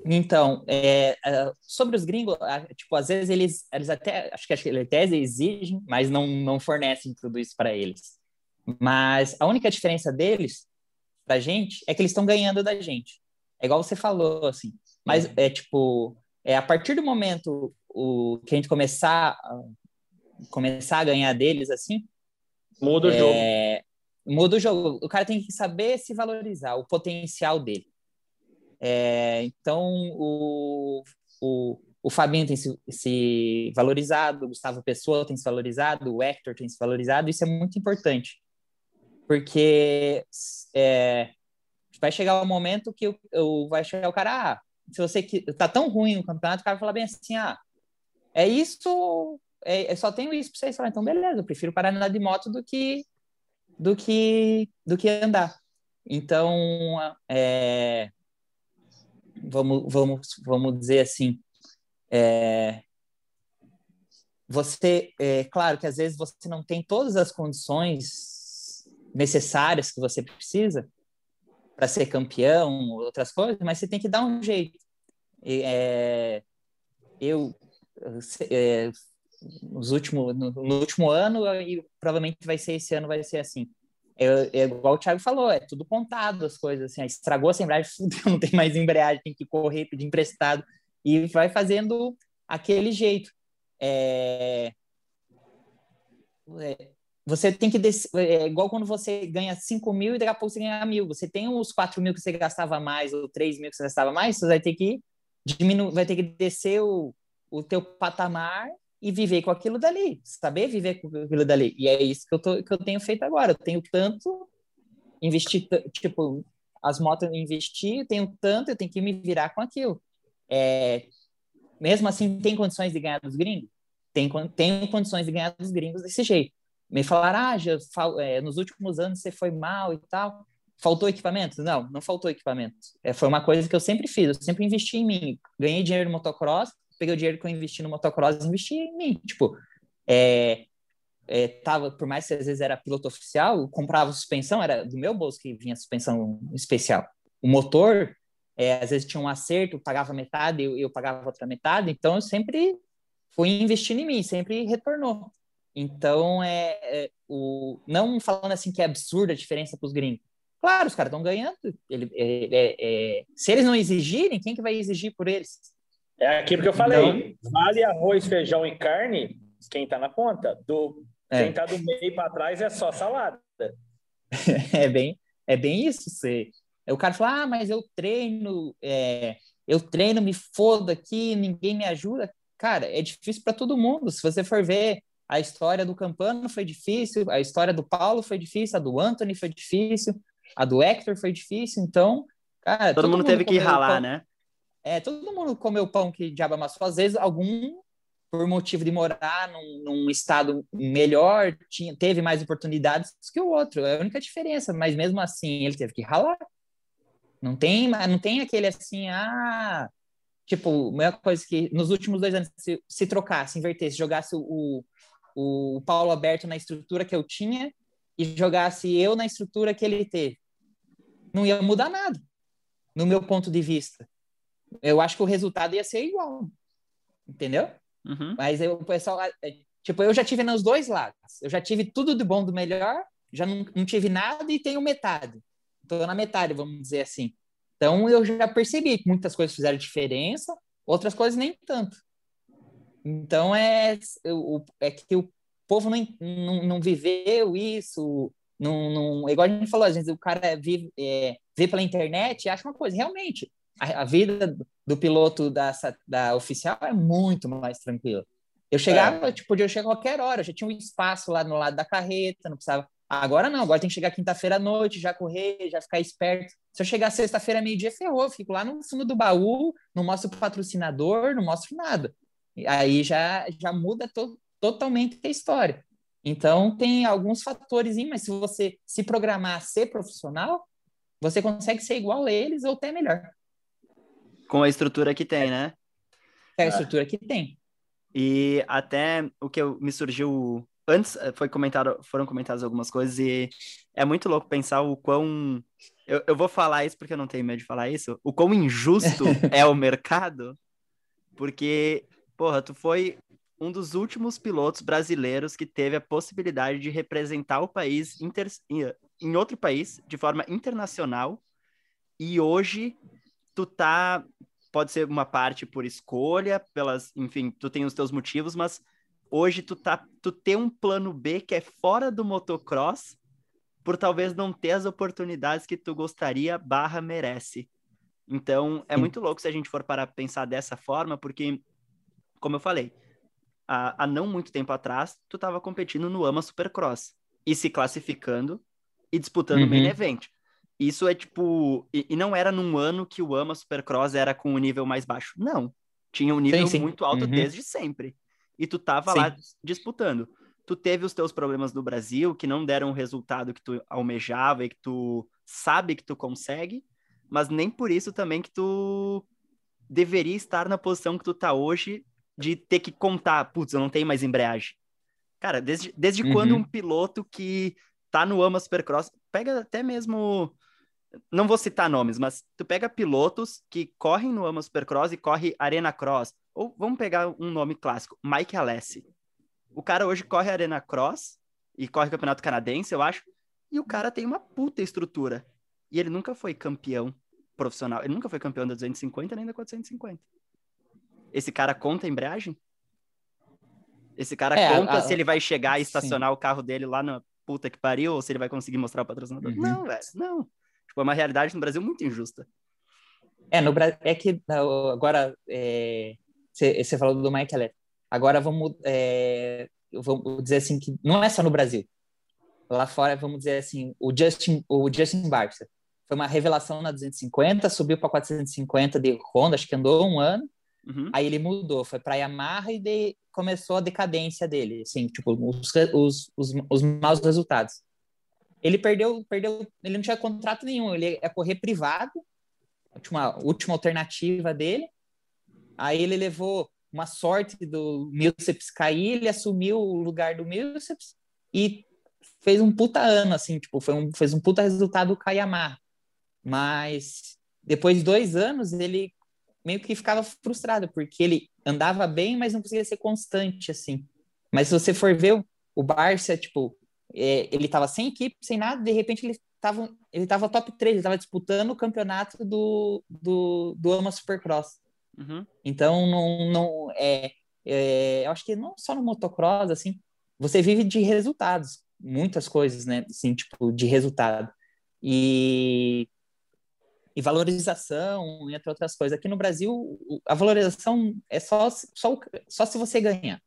Então, é, é, sobre os gringos, tipo, às vezes eles, eles até, acho que eles até exigem, mas não, não fornecem tudo isso para eles. Mas a única diferença deles da gente é que eles estão ganhando da gente. É igual você falou, assim. Mas é, é tipo, é a partir do momento o, que a gente começar, começar a ganhar deles, assim. Muda o é, jogo. muda o jogo. O cara tem que saber se valorizar, o potencial dele. É, então, o, o, o Fabinho tem se, se, valorizado, o Gustavo Pessoa tem se valorizado, o Hector tem se valorizado, isso é muito importante. Porque é, vai chegar o um momento que o, vai chegar o cara, ah, se você que tá tão ruim no campeonato, o cara vai falar bem assim, ah, é isso, é, é só tenho isso para vocês falar, então beleza, eu prefiro parar andar de moto do que do que do que andar. Então, é, vamos vamos vamos dizer assim, é, você, é claro que às vezes você não tem todas as condições necessárias que você precisa para ser campeão, outras coisas, mas você tem que dar um jeito. É, eu é, nos últimos, no, no, último ano, e provavelmente vai ser esse ano, vai ser assim. É, é, igual o Thiago falou, é tudo contado as coisas, assim, estragou a embreagem, não tem mais embreagem, tem que correr, pedir emprestado, e vai fazendo aquele jeito. É, é, você tem que descer, é igual quando você ganha 5 mil e daqui a pouco você ganha mil. Você tem os 4 mil que você gastava mais ou 3 mil que você gastava mais, você vai ter que diminuir, vai ter que descer o, o teu patamar e viver com aquilo dali, saber viver com aquilo dali. E é isso que eu, tô, que eu tenho feito agora. Eu tenho tanto investir, tipo, as motos eu investi, eu tenho tanto, eu tenho que me virar com aquilo. É, mesmo assim, tem condições de ganhar dos gringos? Tem, tem condições de ganhar dos gringos desse jeito. Me falaram, ah, já, é, nos últimos anos você foi mal e tal. Faltou equipamento? Não, não faltou equipamento. É, foi uma coisa que eu sempre fiz, eu sempre investi em mim. Ganhei dinheiro no motocross, peguei o dinheiro que eu investi no motocross e investi em mim. Tipo, é, é, tava, por mais que às vezes era piloto oficial, comprava suspensão, era do meu bolso que vinha suspensão especial. O motor, é, às vezes tinha um acerto, pagava metade, eu, eu pagava outra metade, então eu sempre fui investindo em mim, sempre retornou. Então, é, é o, não falando assim que é absurda a diferença para os gringos. Claro, os caras estão ganhando. Ele, é, é, é, se eles não exigirem, quem que vai exigir por eles? É aquilo que eu falei. Então, vale arroz, feijão e carne, quem está na ponta. Do, é. Quem está do meio para trás é só salada. é bem, é bem isso. Você, o cara fala, ah, mas eu treino, é, eu treino, me foda aqui, ninguém me ajuda. Cara, é difícil para todo mundo. Se você for ver a história do Campano foi difícil, a história do Paulo foi difícil, a do Anthony foi difícil, a do Hector foi difícil. Então, cara, todo, todo mundo, mundo teve que ralar, né? É, todo mundo comeu pão que diabo amassou. Às vezes, algum, por motivo de morar num, num, estado melhor, tinha, teve mais oportunidades que o outro. É a única diferença. Mas mesmo assim, ele teve que ralar. Não tem, não tem aquele assim, ah, tipo, a maior coisa que nos últimos dois anos, se, se trocasse, invertesse, jogasse o, o Paulo Alberto na estrutura que eu tinha e jogasse eu na estrutura que ele teve. Não ia mudar nada, no meu ponto de vista eu acho que o resultado ia ser igual. Entendeu? Uhum. Mas eu, o pessoal. É, tipo, eu já tive nos dois lados. Eu já tive tudo de bom do melhor, já não, não tive nada e tenho metade. Estou na metade, vamos dizer assim. Então eu já percebi que muitas coisas fizeram diferença, outras coisas nem tanto. Então é, é que o povo não, não, não viveu isso, não, não, igual a gente falou, às vezes o cara vive, é, vê pela internet e acha uma coisa. Realmente, a, a vida do piloto da, da oficial é muito mais tranquila. Eu chegava, é. tipo, podia chegar a qualquer hora, já tinha um espaço lá no lado da carreta, não precisava. Agora não, agora tem que chegar quinta-feira à noite, já correr, já ficar esperto. Se eu chegar sexta-feira meio-dia, ferrou, eu fico lá no fundo do baú, não mostro patrocinador, não mostro nada. Aí já, já muda to totalmente a história. Então, tem alguns fatores, mas se você se programar a ser profissional, você consegue ser igual a eles ou até melhor. Com a estrutura que tem, né? É a estrutura que tem. E até o que eu, me surgiu antes eh, foi comentado, foram comentadas algumas coisas e é muito louco pensar o quão eu, eu vou falar isso porque eu não tenho medo de falar isso, o quão injusto é o mercado, porque porra, tu foi um dos últimos pilotos brasileiros que teve a possibilidade de representar o país inter, em outro país de forma internacional e hoje tu tá pode ser uma parte por escolha, pelas, enfim, tu tem os teus motivos, mas hoje tu tá tu tem um plano B que é fora do motocross por talvez não ter as oportunidades que tu gostaria barra merece. Então, é muito louco se a gente for para pensar dessa forma, porque, como eu falei, há, há não muito tempo atrás, tu estava competindo no AMA Supercross e se classificando e disputando o uhum. main event. Isso é tipo. E, e, não era num ano que o AMA Supercross era com o nível mais baixo. Não. Tinha um nível sim, sim. muito alto uhum. desde sempre. E tu tava sim. lá disputando. Tu teve os teus problemas no Brasil que não deram o resultado que tu almejava e que tu sabe que tu consegue, mas nem por isso também que tu deveria estar na posição que tu tá hoje de ter que contar, putz, eu não tenho mais embreagem. Cara, desde, desde uhum. quando um piloto que tá no AMA Supercross, pega até mesmo, não vou citar nomes, mas tu pega pilotos que correm no AMA Supercross e corre Arena Cross, ou vamos pegar um nome clássico, Mike Alessi. O cara hoje corre Arena Cross e corre Campeonato Canadense, eu acho, e o cara tem uma puta estrutura. E ele nunca foi campeão profissional, ele nunca foi campeão da 250 nem da 450. Esse cara conta a embreagem? Esse cara é, conta a, se ele vai chegar e estacionar sim. o carro dele lá na puta que pariu ou se ele vai conseguir mostrar o patrocinador. Uhum. Não, velho, não. Tipo, é uma realidade no Brasil muito injusta. É, no Brasil, é que agora, você é, falou do Michael Agora vamos, é, vamos dizer assim que não é só no Brasil. Lá fora, vamos dizer assim, o Justin, o Justin Barça foi uma revelação na 250, subiu para 450 de Honda, acho que andou um ano, Uhum. Aí ele mudou, foi para Yamaha e de, começou a decadência dele, assim, tipo, os, os, os, os maus resultados. Ele perdeu, perdeu, ele não tinha contrato nenhum, ele ia correr privado, última, última alternativa dele. Aí ele levou uma sorte do Milceps cair, ele assumiu o lugar do Milceps e fez um puta ano, assim, tipo, foi um, fez um puta resultado com a Yamaha. Mas depois de dois anos, ele meio que ficava frustrado, porque ele andava bem, mas não conseguia ser constante, assim. Mas se você for ver o Barça, tipo, é, ele tava sem equipe, sem nada, de repente ele tava, ele tava top 3, ele tava disputando o campeonato do, do, do AMA Supercross. Uhum. Então, não, não é, é, eu acho que não só no motocross, assim, você vive de resultados, muitas coisas, né, assim, tipo, de resultado. E e valorização, entre outras coisas. Aqui no Brasil, a valorização é só, só, só se você ganhar.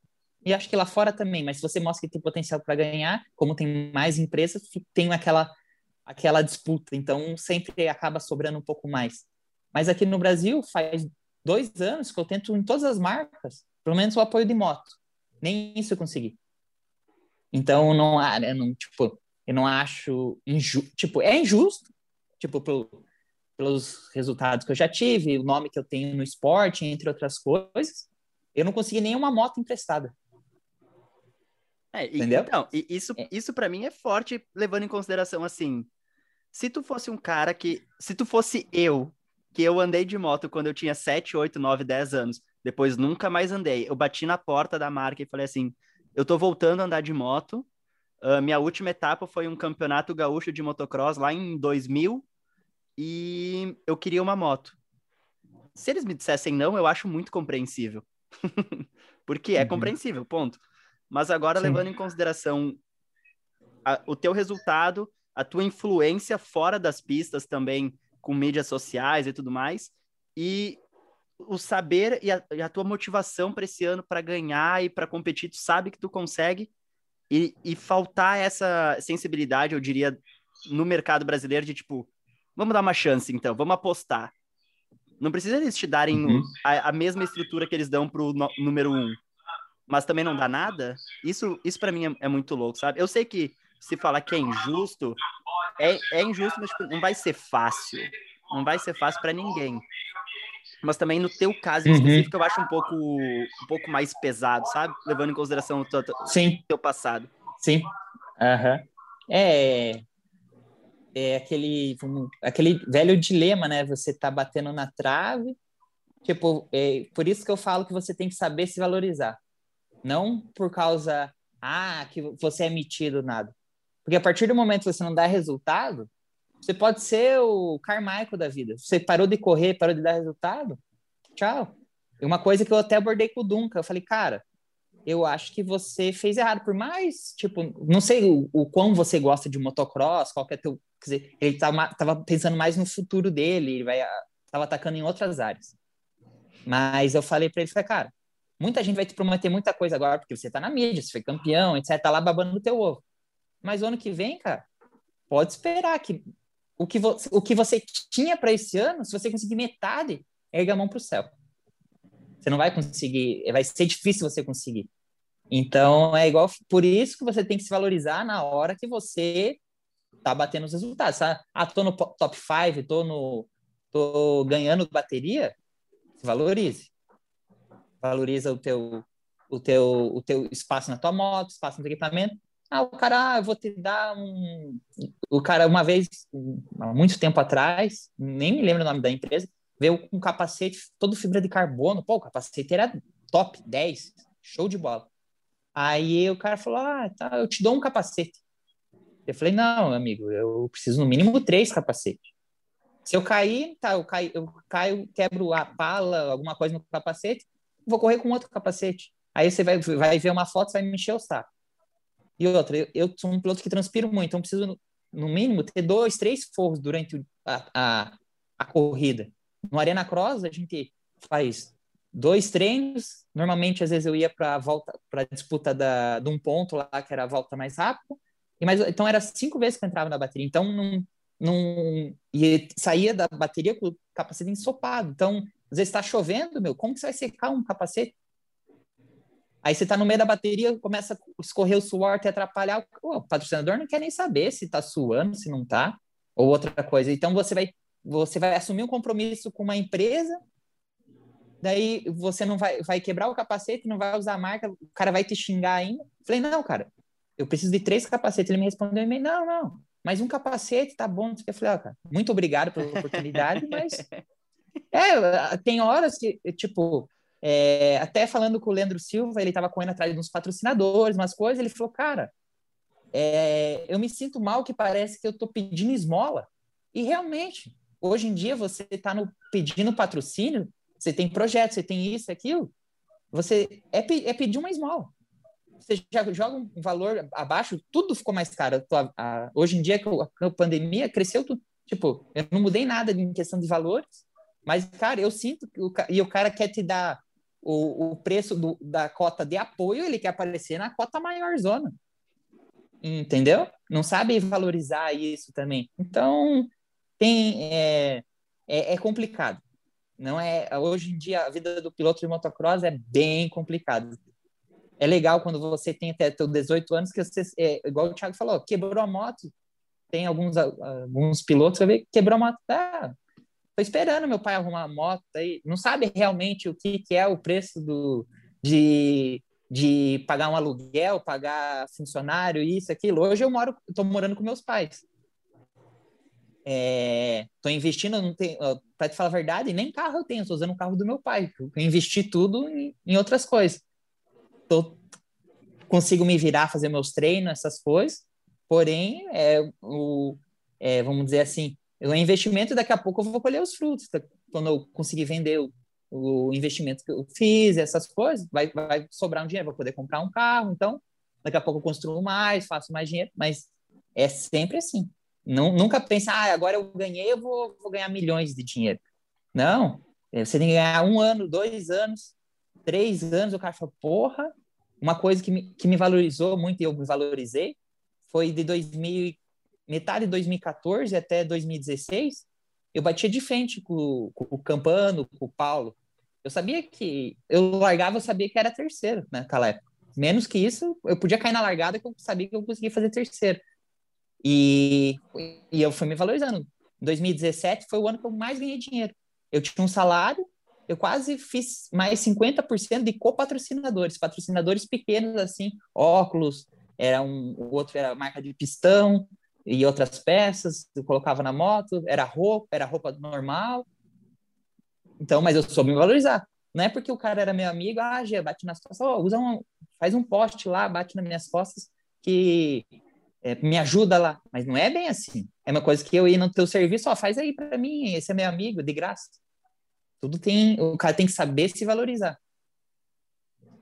E acho que lá fora também, mas se você mostra que tem potencial para ganhar, como tem mais empresas, tem aquela, aquela disputa, então sempre acaba sobrando um pouco mais. Mas aqui no Brasil, faz dois anos que eu tento em todas as marcas, pelo menos o apoio de moto. Nem isso eu consegui. Então, não, eu não, tipo, eu não acho injusto. Tipo, é injusto, tipo, pro, pelos resultados que eu já tive, o nome que eu tenho no esporte, entre outras coisas, eu não consegui nenhuma moto emprestada. É, Entendeu? Então, isso, é. isso para mim é forte, levando em consideração assim, se tu fosse um cara que, se tu fosse eu, que eu andei de moto quando eu tinha 7, 8, 9, 10 anos, depois nunca mais andei, eu bati na porta da marca e falei assim, eu tô voltando a andar de moto, uh, minha última etapa foi um campeonato gaúcho de motocross lá em 2000, e eu queria uma moto. Se eles me dissessem não, eu acho muito compreensível. Porque é uhum. compreensível, ponto. Mas agora, Sim. levando em consideração a, o teu resultado, a tua influência fora das pistas também, com mídias sociais e tudo mais, e o saber e a, e a tua motivação para esse ano para ganhar e para competir, tu sabe que tu consegue, e, e faltar essa sensibilidade, eu diria, no mercado brasileiro de tipo, Vamos dar uma chance, então, vamos apostar. Não precisa eles te darem uhum. a, a, mesma estrutura que eles dão pro no, número um, mas também não dá nada. Isso, isso para mim é, é, muito louco, sabe? Eu sei que se falar que é injusto, é, é injusto, mas tipo, não vai ser fácil. Não vai ser fácil para ninguém. Mas também no teu caso uhum. específico, eu acho um pouco, um pouco mais pesado, sabe? Levando em consideração o teu, Sim. teu passado. Sim. Uhum. É, é aquele, aquele velho dilema, né? Você tá batendo na trave. Tipo, é por isso que eu falo que você tem que saber se valorizar. Não por causa, ah, que você é metido, nada. Porque a partir do momento que você não dá resultado, você pode ser o Carmichael da vida. Você parou de correr, parou de dar resultado, tchau. E uma coisa que eu até abordei com o Duncan, eu falei, cara, eu acho que você fez errado. Por mais, tipo, não sei o, o quão você gosta de motocross, qual é teu. Quer dizer, ele tava, tava pensando mais no futuro dele, ele vai, tava atacando em outras áreas. Mas eu falei para ele, falei, cara, muita gente vai te prometer muita coisa agora, porque você tá na mídia, você foi campeão, etc, tá lá babando no teu ovo. Mas o ano que vem, cara, pode esperar que o que, vo o que você tinha para esse ano, se você conseguir metade, erga a mão pro céu. Você não vai conseguir, vai ser difícil você conseguir. Então, é igual, por isso que você tem que se valorizar na hora que você tá batendo os resultados. Tá? Ah, tô no top 5, tô no tô ganhando bateria, valorize. Valoriza o teu o teu o teu espaço na tua moto, espaço no teu equipamento. Ah, o cara, ah, eu vou te dar um o cara uma vez há muito tempo atrás, nem me lembro o nome da empresa, veio com um capacete todo fibra de carbono. Pô, o capacete era top, 10, show de bola. Aí o cara falou: Ah, tá, eu te dou um capacete. Eu falei: Não, amigo, eu preciso no mínimo três capacetes. Se eu cair, tá, eu caio, eu caio, quebro a pala, alguma coisa no capacete, vou correr com outro capacete. Aí você vai, vai ver uma foto, vai me encher o saco. E outra, eu, eu sou um piloto que transpiro muito, então preciso, no mínimo, ter dois, três forros durante a, a, a corrida. No Arena Cross, a gente faz dois treinos. Normalmente, às vezes, eu ia para a volta, para a disputa da, de um ponto lá, que era a volta mais rápida. E mais, então, era cinco vezes que eu entrava na bateria. Então, não, não, e saía da bateria com o capacete ensopado. Então, às vezes está chovendo, meu, como que você vai secar um capacete? Aí você está no meio da bateria, começa a escorrer o suor, te atrapalhar. O patrocinador não quer nem saber se está suando, se não está, ou outra coisa. Então você vai você vai assumir um compromisso com uma empresa, daí você não vai, vai quebrar o capacete, não vai usar a marca, o cara vai te xingar ainda. Falei, não, cara, eu preciso de três capacetes. Ele me respondeu e não, não, mas um capacete tá bom. Eu falei, ó, cara, muito obrigado pela oportunidade, mas é, tem horas que, tipo, é, até falando com o Leandro Silva, ele tava correndo atrás de uns patrocinadores, umas coisas, ele falou, cara, é, eu me sinto mal que parece que eu tô pedindo esmola. E realmente, Hoje em dia, você está pedindo patrocínio, você tem projeto, você tem isso, aquilo, você é, é pedir uma esmola. Você já joga um valor abaixo, tudo ficou mais caro. Hoje em dia, com a, a pandemia, cresceu tudo. Tipo, eu não mudei nada em questão de valores, mas, cara, eu sinto que o, e o cara quer te dar o, o preço do, da cota de apoio, ele quer aparecer na cota maior zona. Entendeu? Não sabe valorizar isso também. Então, tem é, é, é, complicado. Não é hoje em dia a vida do piloto de motocross é bem complicado. É legal quando você tem até 18 anos que você, é, igual o Thiago falou, quebrou a moto. Tem alguns alguns pilotos que quebrou a moto, tá? Tô esperando meu pai arrumar a moto aí. Não sabe realmente o que, que é o preço do de de pagar um aluguel, pagar funcionário, isso, aquilo. Hoje eu moro, estou morando com meus pais. É, investindo, não para te falar a verdade, nem carro eu tenho, estou usando o carro do meu pai. Eu investi tudo em, em outras coisas. Tô, consigo me virar, fazer meus treinos, essas coisas, porém, é, o, é, vamos dizer assim, o investimento daqui a pouco eu vou colher os frutos. Tá? Quando eu conseguir vender o, o investimento que eu fiz, essas coisas, vai, vai sobrar um dinheiro, vou poder comprar um carro, então daqui a pouco eu construo mais, faço mais dinheiro, mas é sempre assim. Não, nunca pensa, ah, agora eu ganhei, eu vou, vou ganhar milhões de dinheiro. Não, é, você tem que ganhar um ano, dois anos, três anos. O cara fala, porra, uma coisa que me, que me valorizou muito e eu me valorizei foi de 2000, metade de 2014 até 2016. Eu batia de frente com, com o Campano, com o Paulo. Eu sabia que eu largava, eu sabia que era terceiro naquela época. Menos que isso, eu podia cair na largada que eu sabia que eu conseguia fazer terceiro. E, e eu fui me valorizando. Em 2017 foi o ano que eu mais ganhei dinheiro. Eu tinha um salário, eu quase fiz mais 50% de copatrocinadores, patrocinadores pequenos assim, óculos, era um, o outro era marca de pistão e outras peças, eu colocava na moto, era roupa, era roupa normal. Então, mas eu soube me valorizar. Não é porque o cara era meu amigo, ah, Gê, bate nas costas, oh, usa um, faz um poste lá, bate nas minhas costas, que é, me ajuda lá. Mas não é bem assim. É uma coisa que eu ir no teu serviço, ó, faz aí para mim, esse é meu amigo, de graça. Tudo tem, o cara tem que saber se valorizar.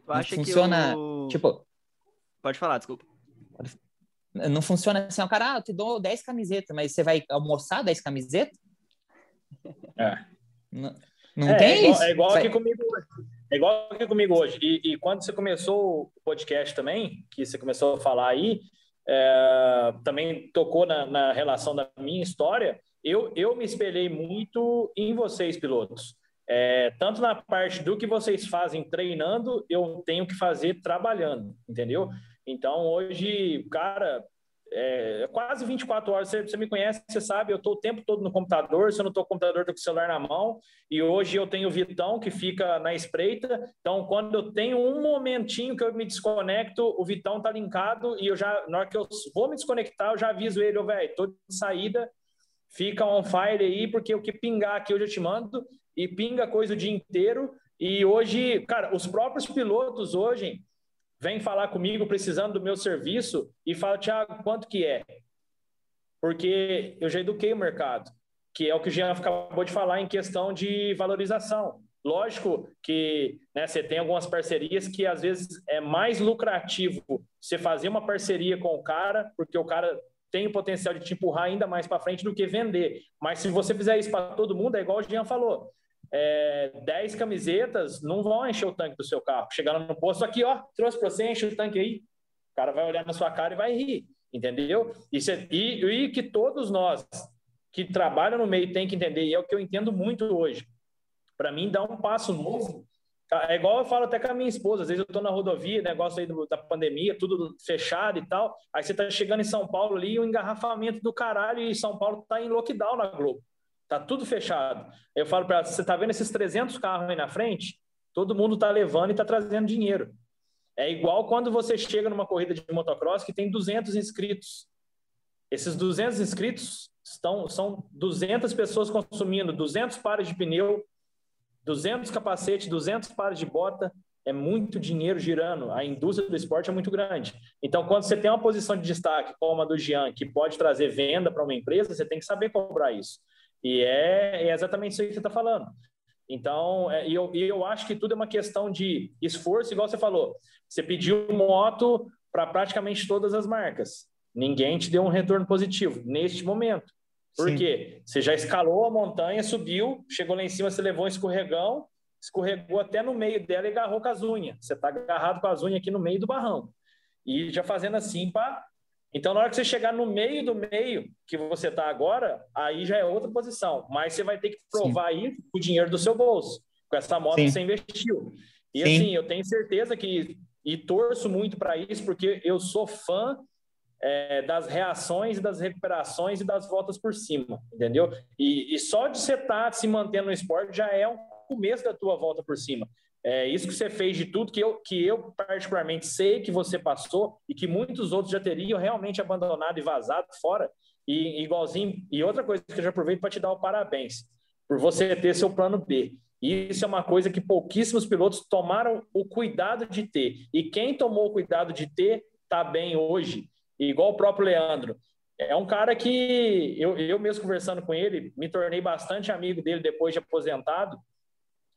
não funciona, o... tipo... Pode falar, desculpa. Não funciona assim, o cara, ah, eu te dou 10 camisetas, mas você vai almoçar 10 camisetas? É. Não, não é, tem é igual, isso? É igual aqui comigo hoje. É igual aqui comigo hoje. E, e, quando você começou o podcast também, que você começou a falar aí, é, também tocou na, na, relação da minha história, eu, eu me espelhei muito em vocês, pilotos. É, tanto na parte do que vocês fazem treinando, eu tenho que fazer trabalhando, entendeu? Então, hoje, cara, é, quase 24 horas. Você, você, me conhece, você sabe, eu estou o tempo todo no computador. Se eu não estou com o computador, estou com o celular na mão. E hoje eu tenho o Vitão, que fica na espreita. Então, quando eu tenho um momentinho que eu me desconecto, o Vitão está linkado. E eu já, na hora que eu vou me desconectar, eu já aviso ele, velho, estou de saída, fica on fire aí, porque o que pingar aqui eu já te mando. E pinga coisa o dia inteiro. E hoje, cara, os próprios pilotos hoje vem falar comigo precisando do meu serviço e fala, Tiago, quanto que é? Porque eu já eduquei o mercado, que é o que o Jean acabou de falar em questão de valorização. Lógico que né, você tem algumas parcerias que às vezes é mais lucrativo você fazer uma parceria com o cara, porque o cara tem o potencial de te empurrar ainda mais para frente do que vender. Mas se você fizer isso para todo mundo, é igual o Jean falou é, 10 camisetas não vão encher o tanque do seu carro. Chegando no posto aqui, ó, trouxe para você, enche o tanque aí. O cara vai olhar na sua cara e vai rir, entendeu? É, e, e que todos nós que trabalham no meio têm que entender, e é o que eu entendo muito hoje. Para mim, dar um passo novo é igual eu falo até com a minha esposa, às vezes eu estou na rodovia, negócio aí do, da pandemia, tudo fechado e tal. Aí você está chegando em São Paulo ali, o um engarrafamento do caralho, e São Paulo está em lockdown na Globo. Tá tudo fechado. Eu falo para ela, você tá vendo esses 300 carros aí na frente? Todo mundo tá levando e tá trazendo dinheiro. É igual quando você chega numa corrida de motocross que tem 200 inscritos. Esses 200 inscritos estão, são 200 pessoas consumindo 200 pares de pneu, 200 capacetes, 200 pares de bota. É muito dinheiro girando. A indústria do esporte é muito grande. Então, quando você tem uma posição de destaque como a do Jean, que pode trazer venda para uma empresa, você tem que saber cobrar isso. E é, é exatamente isso que você está falando. Então, é, e eu, eu acho que tudo é uma questão de esforço, igual você falou. Você pediu moto para praticamente todas as marcas. Ninguém te deu um retorno positivo neste momento. Por Sim. quê? Você já escalou a montanha, subiu, chegou lá em cima, você levou um escorregão, escorregou até no meio dela e agarrou com as unhas. Você está agarrado com as unhas aqui no meio do barrão. E já fazendo assim para então, na hora que você chegar no meio do meio que você está agora, aí já é outra posição. Mas você vai ter que provar Sim. aí o dinheiro do seu bolso, com essa moto Sim. que você investiu. E Sim. assim, eu tenho certeza que, e torço muito para isso, porque eu sou fã é, das reações, das recuperações e das voltas por cima, entendeu? E, e só de você estar tá se mantendo no esporte já é o começo da tua volta por cima. É isso que você fez de tudo que eu, que eu particularmente sei que você passou e que muitos outros já teriam realmente abandonado e vazado fora. E igualzinho. E outra coisa que eu já aproveito para te dar o parabéns por você ter seu plano B. Isso é uma coisa que pouquíssimos pilotos tomaram o cuidado de ter. E quem tomou o cuidado de ter está bem hoje. Igual o próprio Leandro. É um cara que eu, eu mesmo conversando com ele, me tornei bastante amigo dele depois de aposentado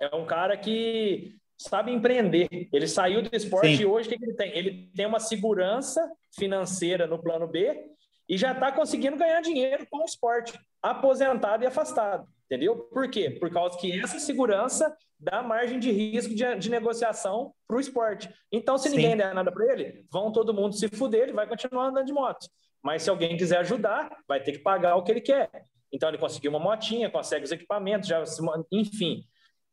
é um cara que sabe empreender. Ele saiu do esporte Sim. e hoje o que, ele tem? Ele tem uma segurança financeira no plano B e já está conseguindo ganhar dinheiro com o esporte, aposentado e afastado. Entendeu? Por quê? Por causa que essa segurança dá margem de risco de, de negociação para o esporte. Então, se Sim. ninguém der nada para ele, vão todo mundo se fuder, ele vai continuar andando de moto. Mas se alguém quiser ajudar, vai ter que pagar o que ele quer. Então, ele conseguiu uma motinha, consegue os equipamentos, já, enfim.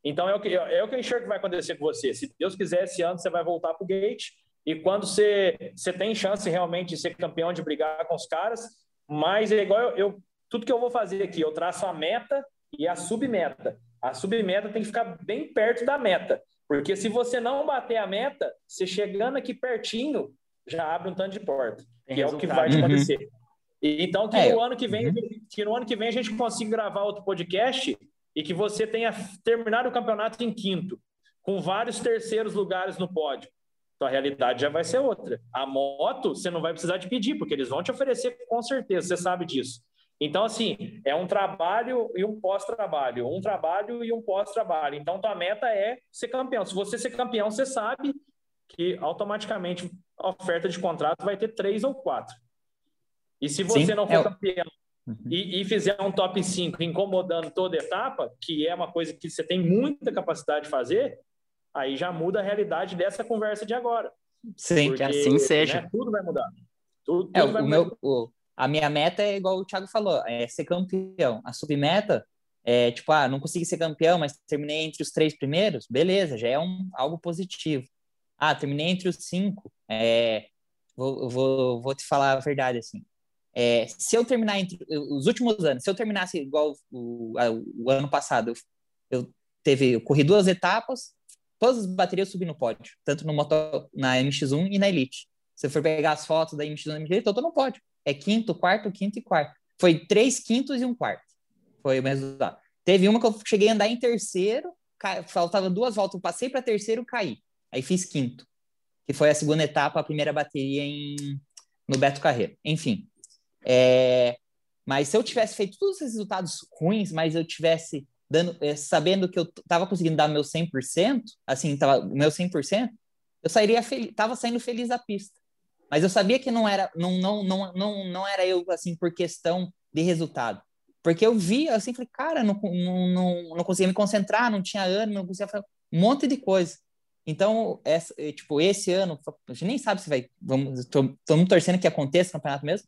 Então é o que é o que eu enxergo que vai acontecer com você. Se Deus quiser, esse ano você vai voltar para o gate e quando você, você tem chance realmente de ser campeão, de brigar com os caras, mas é igual eu, eu tudo que eu vou fazer aqui, eu traço a meta e a submeta. A submeta tem que ficar bem perto da meta, porque se você não bater a meta, você chegando aqui pertinho, já abre um tanto de porta, tem que resultado. é o que vai uhum. acontecer. E, então que é. no ano que vem, uhum. que no ano que vem a gente consiga gravar outro podcast e que você tenha terminado o campeonato em quinto, com vários terceiros lugares no pódio, então a realidade já vai ser outra. A moto você não vai precisar de pedir, porque eles vão te oferecer com certeza, você sabe disso. Então, assim, é um trabalho e um pós-trabalho, um trabalho e um pós-trabalho. Então, tua meta é ser campeão. Se você ser campeão, você sabe que automaticamente a oferta de contrato vai ter três ou quatro. E se você Sim, não for é... campeão. E, e, fizer um top 5 incomodando toda etapa, que é uma coisa que você tem muita capacidade de fazer, aí já muda a realidade dessa conversa de agora. Sim, Porque, que assim seja. Né, tudo vai mudar. Tudo, é, tudo vai o mudar. Meu, o, a minha meta é igual o Thiago falou, é ser campeão. A submeta é tipo, ah, não consegui ser campeão, mas terminei entre os três primeiros, beleza, já é um, algo positivo. Ah, terminei entre os cinco, é, vou, vou, vou te falar a verdade, assim. É, se eu terminar entre os últimos anos, se eu terminasse igual o, o, ano passado, eu, eu, teve, eu corri duas etapas, todas as baterias eu subi no pódio, tanto no moto, na MX1 e na Elite. Se for pegar as fotos da MX1 e da MX1, eu tô no pódio é quinto, quarto, quinto e quarto. Foi três quintos e um quarto. Foi o resultado. Teve uma que eu cheguei a andar em terceiro, faltava duas voltas, eu passei para terceiro, caí. Aí fiz quinto, que foi a segunda etapa, a primeira bateria em, no Beto Carreiro. Enfim, é, mas se eu tivesse feito todos os resultados ruins, mas eu tivesse dando, é, sabendo que eu estava conseguindo dar meu 100%, assim, tava, meu 100%, eu sairia feliz, tava saindo feliz da pista. Mas eu sabia que não era, não, não, não, não, não era eu, assim, por questão de resultado. Porque eu via, assim, falei, cara, não, não, não, não conseguia me concentrar, não tinha ânimo, não conseguia fazer um monte de coisa. Então, essa, tipo, esse ano, a gente nem sabe se vai, vamos, estamos torcendo que aconteça o campeonato mesmo,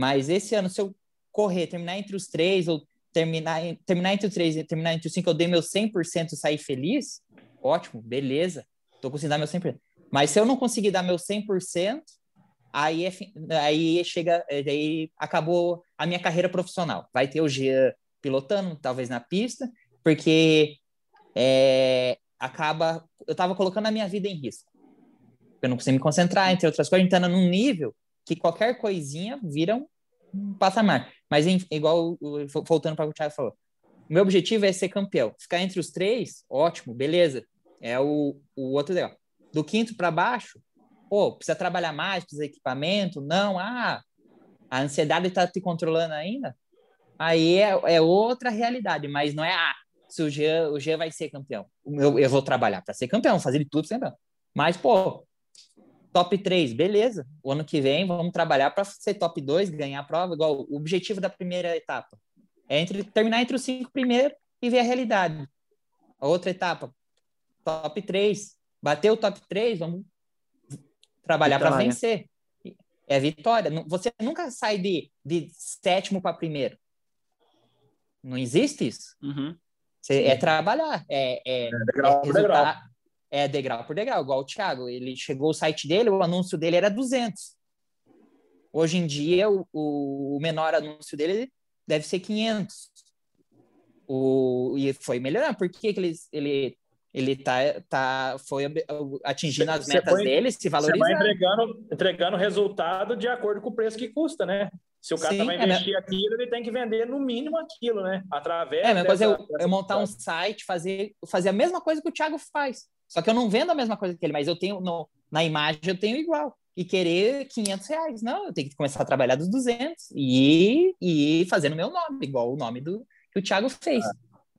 mas esse ano, se eu correr, terminar entre os três, ou terminar, terminar entre os três e terminar entre os cinco, eu dei meu 100% e sair feliz, ótimo, beleza, tô conseguindo dar meu 100%. Mas se eu não conseguir dar meu 100%, aí, é, aí chega, aí acabou a minha carreira profissional. Vai ter o Jean pilotando, talvez na pista, porque é, acaba, eu estava colocando a minha vida em risco. Eu não consigo me concentrar, entre outras coisas, entrando num nível que qualquer coisinha vira um patamar. Mas igual, voltando para o que o Thiago falou, meu objetivo é ser campeão. Ficar entre os três, ótimo, beleza. É o, o outro legal. Do quinto para baixo, pô, precisa trabalhar mais, precisa de equipamento, não, ah, a ansiedade está te controlando ainda, aí é, é, outra realidade, mas não é, ah, se o Jean, o vai ser campeão, eu, eu vou trabalhar para ser campeão, fazer de tudo campeão. Mas, pô, top 3, beleza, o ano que vem vamos trabalhar para ser top 2, ganhar a prova, igual o objetivo da primeira etapa, é entre, terminar entre os cinco primeiros e ver a realidade. A outra etapa, top 3, bater o top 3, vamos trabalhar para vencer. É vitória. Você nunca sai de, de sétimo para primeiro. Não existe isso. Uhum. Você, é trabalhar. É, é, é degrau é degrau. É degrau por degrau, igual o Thiago. Ele chegou o site dele, o anúncio dele era 200. Hoje em dia, o, o menor anúncio dele deve ser 500. O, e foi melhorando. Por que, que ele, ele ele tá, tá, foi atingindo as metas foi, dele, se valorizando. Você vai entregando, entregando resultado de acordo com o preço que custa, né? Se o cara Sim, vai é investir é, aquilo, ele tem que vender no mínimo aquilo, né? Através. É, a mesma coisa eu, eu montar um site, fazer, fazer a mesma coisa que o Thiago faz. Só que eu não vendo a mesma coisa que ele, mas eu tenho no, na imagem eu tenho igual. E querer 500 reais. Não, eu tenho que começar a trabalhar dos 200 e, e fazer no meu nome, igual o nome do que o Thiago fez.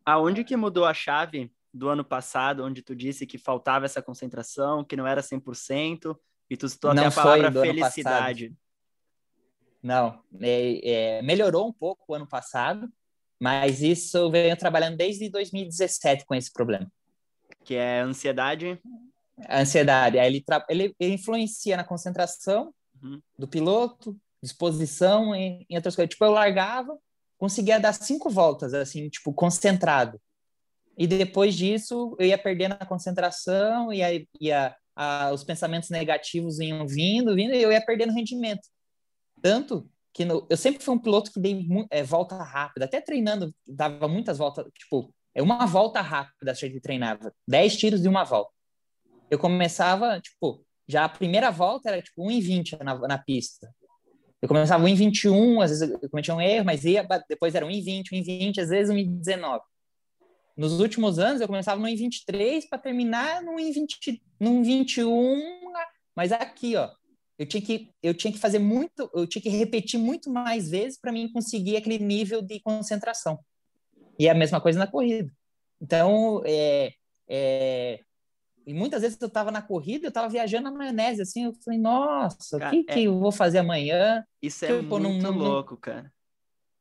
Aonde que mudou a chave do ano passado, onde tu disse que faltava essa concentração, que não era 100%, e tu citou até a palavra felicidade. Não, é, é, melhorou um pouco o ano passado, mas isso eu venho trabalhando desde 2017 com esse problema. Que é ansiedade? A ansiedade. Aí ele, ele, ele influencia na concentração uhum. do piloto, disposição em, em outras coisas. Tipo, eu largava, conseguia dar cinco voltas, assim, tipo, concentrado e depois disso eu ia perdendo a concentração e ia, a, os pensamentos negativos iam vindo, vindo, e eu ia perdendo rendimento. Tanto que no, eu sempre fui um piloto que dei é, volta rápida, até treinando, dava muitas voltas, tipo, é uma volta rápida, a gente treinava, 10 tiros de uma volta. Eu começava, tipo, já a primeira volta era tipo 1 em 20 na, na pista. Eu começava 1 em 21, às vezes eu cometia um erro, mas ia, depois era 1 em 20, 1 em 20, às vezes 1 em 19. Nos últimos anos, eu começava no em 23 para terminar no em, 20, no 21, mas aqui, ó, eu tinha que eu tinha que fazer muito, eu tinha que repetir muito mais vezes para mim conseguir aquele nível de concentração. E é a mesma coisa na corrida. Então, é, é, E muitas vezes eu estava na corrida, eu estava viajando na maionese, assim, eu falei, nossa, o que, é... que eu vou fazer amanhã? Isso é tipo, muito não, louco, cara.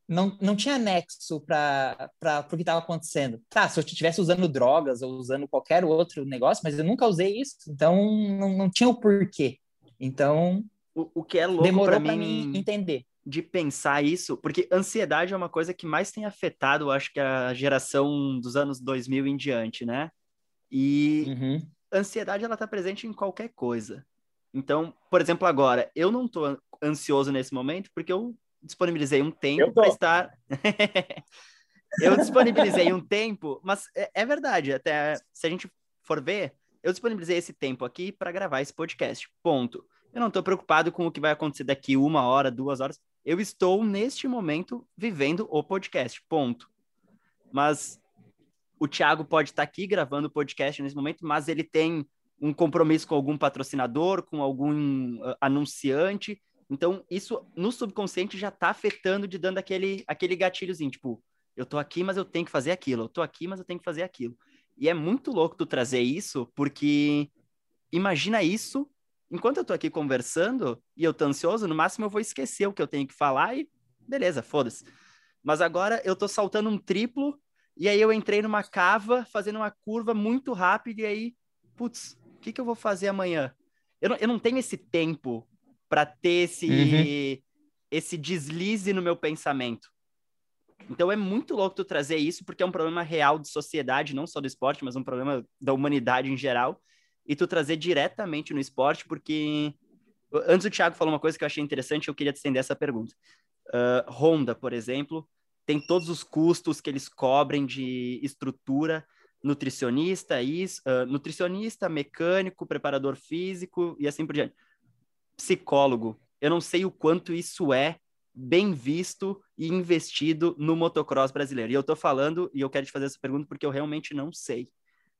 Não, não tinha nexo para o que estava acontecendo. Tá, se eu estivesse usando drogas ou usando qualquer outro negócio, mas eu nunca usei isso, então não, não tinha o porquê. Então, o, o que é louco demorou para mim, mim entender de pensar isso, porque ansiedade é uma coisa que mais tem afetado, acho que a geração dos anos 2000 em diante, né? E uhum. ansiedade ela tá presente em qualquer coisa. Então, por exemplo, agora, eu não tô ansioso nesse momento porque eu disponibilizei um tempo para estar eu disponibilizei um tempo, mas é, é verdade, até se a gente for ver, eu disponibilizei esse tempo aqui para gravar esse podcast. Ponto. Eu não estou preocupado com o que vai acontecer daqui uma hora, duas horas. Eu estou, neste momento, vivendo o podcast. Ponto. Mas o Thiago pode estar tá aqui gravando o podcast nesse momento, mas ele tem um compromisso com algum patrocinador, com algum uh, anunciante. Então, isso no subconsciente já está afetando, de dando aquele, aquele gatilhozinho, tipo, eu tô aqui, mas eu tenho que fazer aquilo. Eu tô aqui, mas eu tenho que fazer aquilo. E é muito louco tu trazer isso, porque imagina isso enquanto eu tô aqui conversando e eu tô ansioso, no máximo eu vou esquecer o que eu tenho que falar e beleza, foda-se. Mas agora eu tô saltando um triplo e aí eu entrei numa cava, fazendo uma curva muito rápida e aí, putz, o que, que eu vou fazer amanhã? Eu não, eu não tenho esse tempo para ter esse, uhum. esse deslize no meu pensamento. Então é muito louco tu trazer isso, porque é um problema real de sociedade, não só do esporte, mas um problema da humanidade em geral e tu trazer diretamente no esporte, porque antes o Thiago falou uma coisa que eu achei interessante, eu queria te estender essa pergunta. Uh, Honda, por exemplo, tem todos os custos que eles cobrem de estrutura, nutricionista, isso, uh, nutricionista, mecânico, preparador físico e assim por diante. Psicólogo. Eu não sei o quanto isso é bem visto e investido no motocross brasileiro. E eu tô falando, e eu quero te fazer essa pergunta porque eu realmente não sei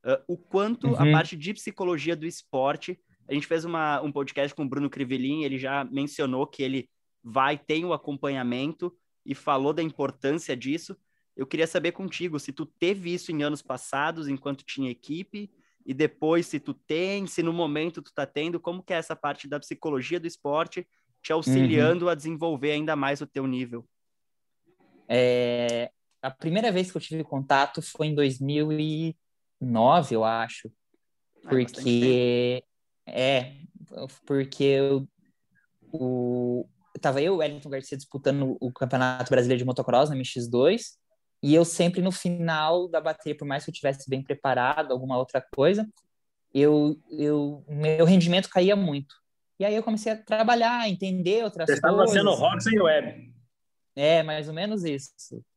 uh, o quanto uhum. a parte de psicologia do esporte. A gente fez uma, um podcast com o Bruno Crivelin, ele já mencionou que ele vai, tem o acompanhamento e falou da importância disso. Eu queria saber contigo se tu teve isso em anos passados, enquanto tinha equipe, e depois se tu tem, se no momento tu tá tendo, como que é essa parte da psicologia do esporte te auxiliando uhum. a desenvolver ainda mais o teu nível? É, a primeira vez que eu tive contato foi em 2000 e nove, eu acho. É porque é, porque eu, o tava eu e o Wellington Garcia disputando o Campeonato Brasileiro de Motocross na MX2, e eu sempre no final da bateria, por mais que eu tivesse bem preparado, alguma outra coisa, eu, eu meu rendimento caía muito. E aí eu comecei a trabalhar, entender outras Você coisas. Você estava sendo rock sem web. É, mais ou menos isso.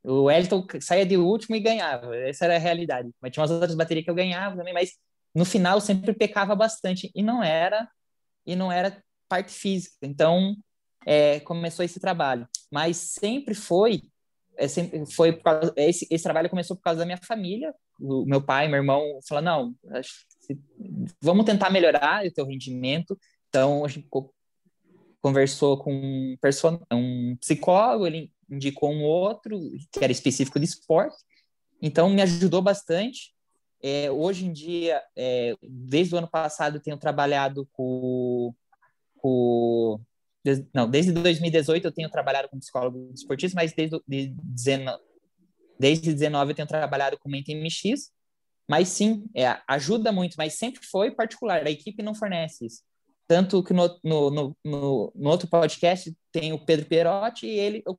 O Wellington saía de último e ganhava. Essa era a realidade. Mas tinha umas outras baterias que eu ganhava também, mas no final sempre pecava bastante e não era e não era parte física. Então é, começou esse trabalho, mas sempre foi é, sempre foi causa, esse, esse trabalho começou por causa da minha família. O meu pai, meu irmão falaram não, vamos tentar melhorar o teu rendimento. Então a gente conversou com um, psicólogo, ele indicou um outro que era específico de esporte, então me ajudou bastante. É, hoje em dia, é, desde o ano passado, tenho trabalhado com, com não, desde 2018 eu tenho trabalhado com psicólogo esportista, mas desde de 19, desde 19 eu tenho trabalhado com mente MX, mas sim, é, ajuda muito, mas sempre foi particular, a equipe não fornece isso. Tanto que no, no, no, no, outro podcast tem o Pedro Perotti e ele, eu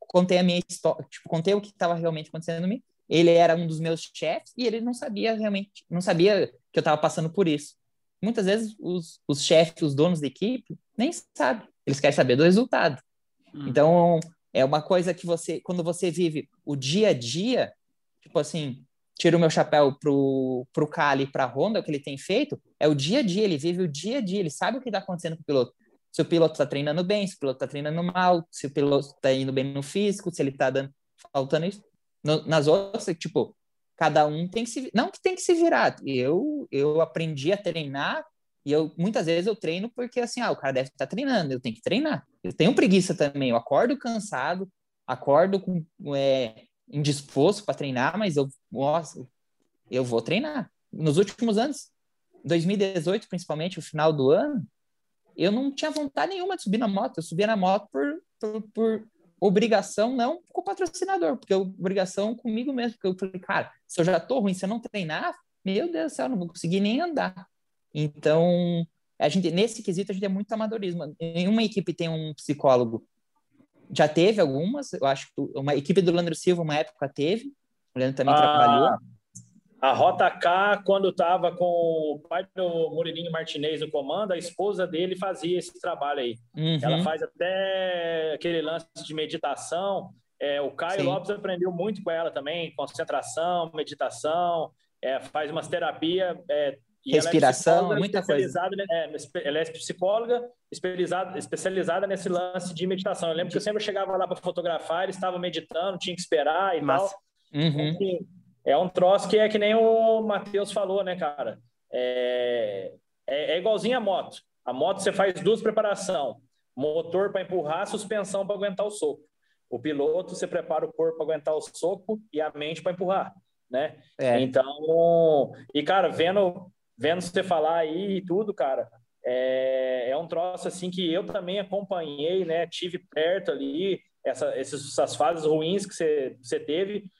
contei a minha história, tipo, contei o que estava realmente acontecendo comigo. Ele era um dos meus chefes e ele não sabia realmente, não sabia que eu estava passando por isso. Muitas vezes os, os chefes, os donos da equipe, nem sabem. Eles querem saber do resultado. Hum. Então, é uma coisa que você, quando você vive o dia a dia, tipo assim, tiro o meu chapéu pro, pro Cali, pra Honda, o que ele tem feito, é o dia a dia, ele vive o dia a dia, ele sabe o que está acontecendo com o piloto. Se o piloto está treinando bem, se o piloto está treinando mal, se o piloto está indo bem no físico, se ele está dando, faltando isso. No, nas outras, tipo, cada um tem que se... Não que tem que se virar. Eu, eu aprendi a treinar e eu, muitas vezes eu treino porque, assim, ah, o cara deve estar tá treinando, eu tenho que treinar. Eu tenho preguiça também, eu acordo cansado, acordo com, é, indisposto para treinar, mas eu, nossa, eu vou treinar. Nos últimos anos, 2018, principalmente, o final do ano, eu não tinha vontade nenhuma de subir na moto. Eu subia na moto por, por, por obrigação, não com o patrocinador, porque obrigação comigo mesmo. Porque eu falei, cara, se eu já tô ruim, se eu não treinar, meu Deus do céu, não vou conseguir nem andar. Então, a gente, nesse quesito, a gente é muito amadorismo. Nenhuma equipe tem um psicólogo. Já teve algumas, eu acho que uma equipe do Leandro Silva, uma época teve, o Leandro também ah, trabalhou. A Rota K, quando estava com o pai do Murilinho Martinez no comando, a esposa dele fazia esse trabalho aí. Uhum. Ela faz até aquele lance de meditação. É, o Caio Sim. Lopes aprendeu muito com ela também, concentração, meditação, é, faz umas terapias. É, Respiração, é muita coisa. É, ela é psicóloga especializada, especializada nesse lance de meditação. Eu lembro que eu sempre chegava lá para fotografar, eles estavam meditando, tinha que esperar e Massa. tal. Uhum. Enfim, é um troço que é que nem o Matheus falou, né, cara? É, é, é igualzinho a moto. A moto você faz duas preparação: motor para empurrar, suspensão para aguentar o soco. O piloto você prepara o corpo para aguentar o soco e a mente para empurrar, né? É. Então, e cara, vendo vendo você falar aí e tudo, cara, é, é um troço assim que eu também acompanhei, né? Tive perto ali essa, essas fases ruins que você, você teve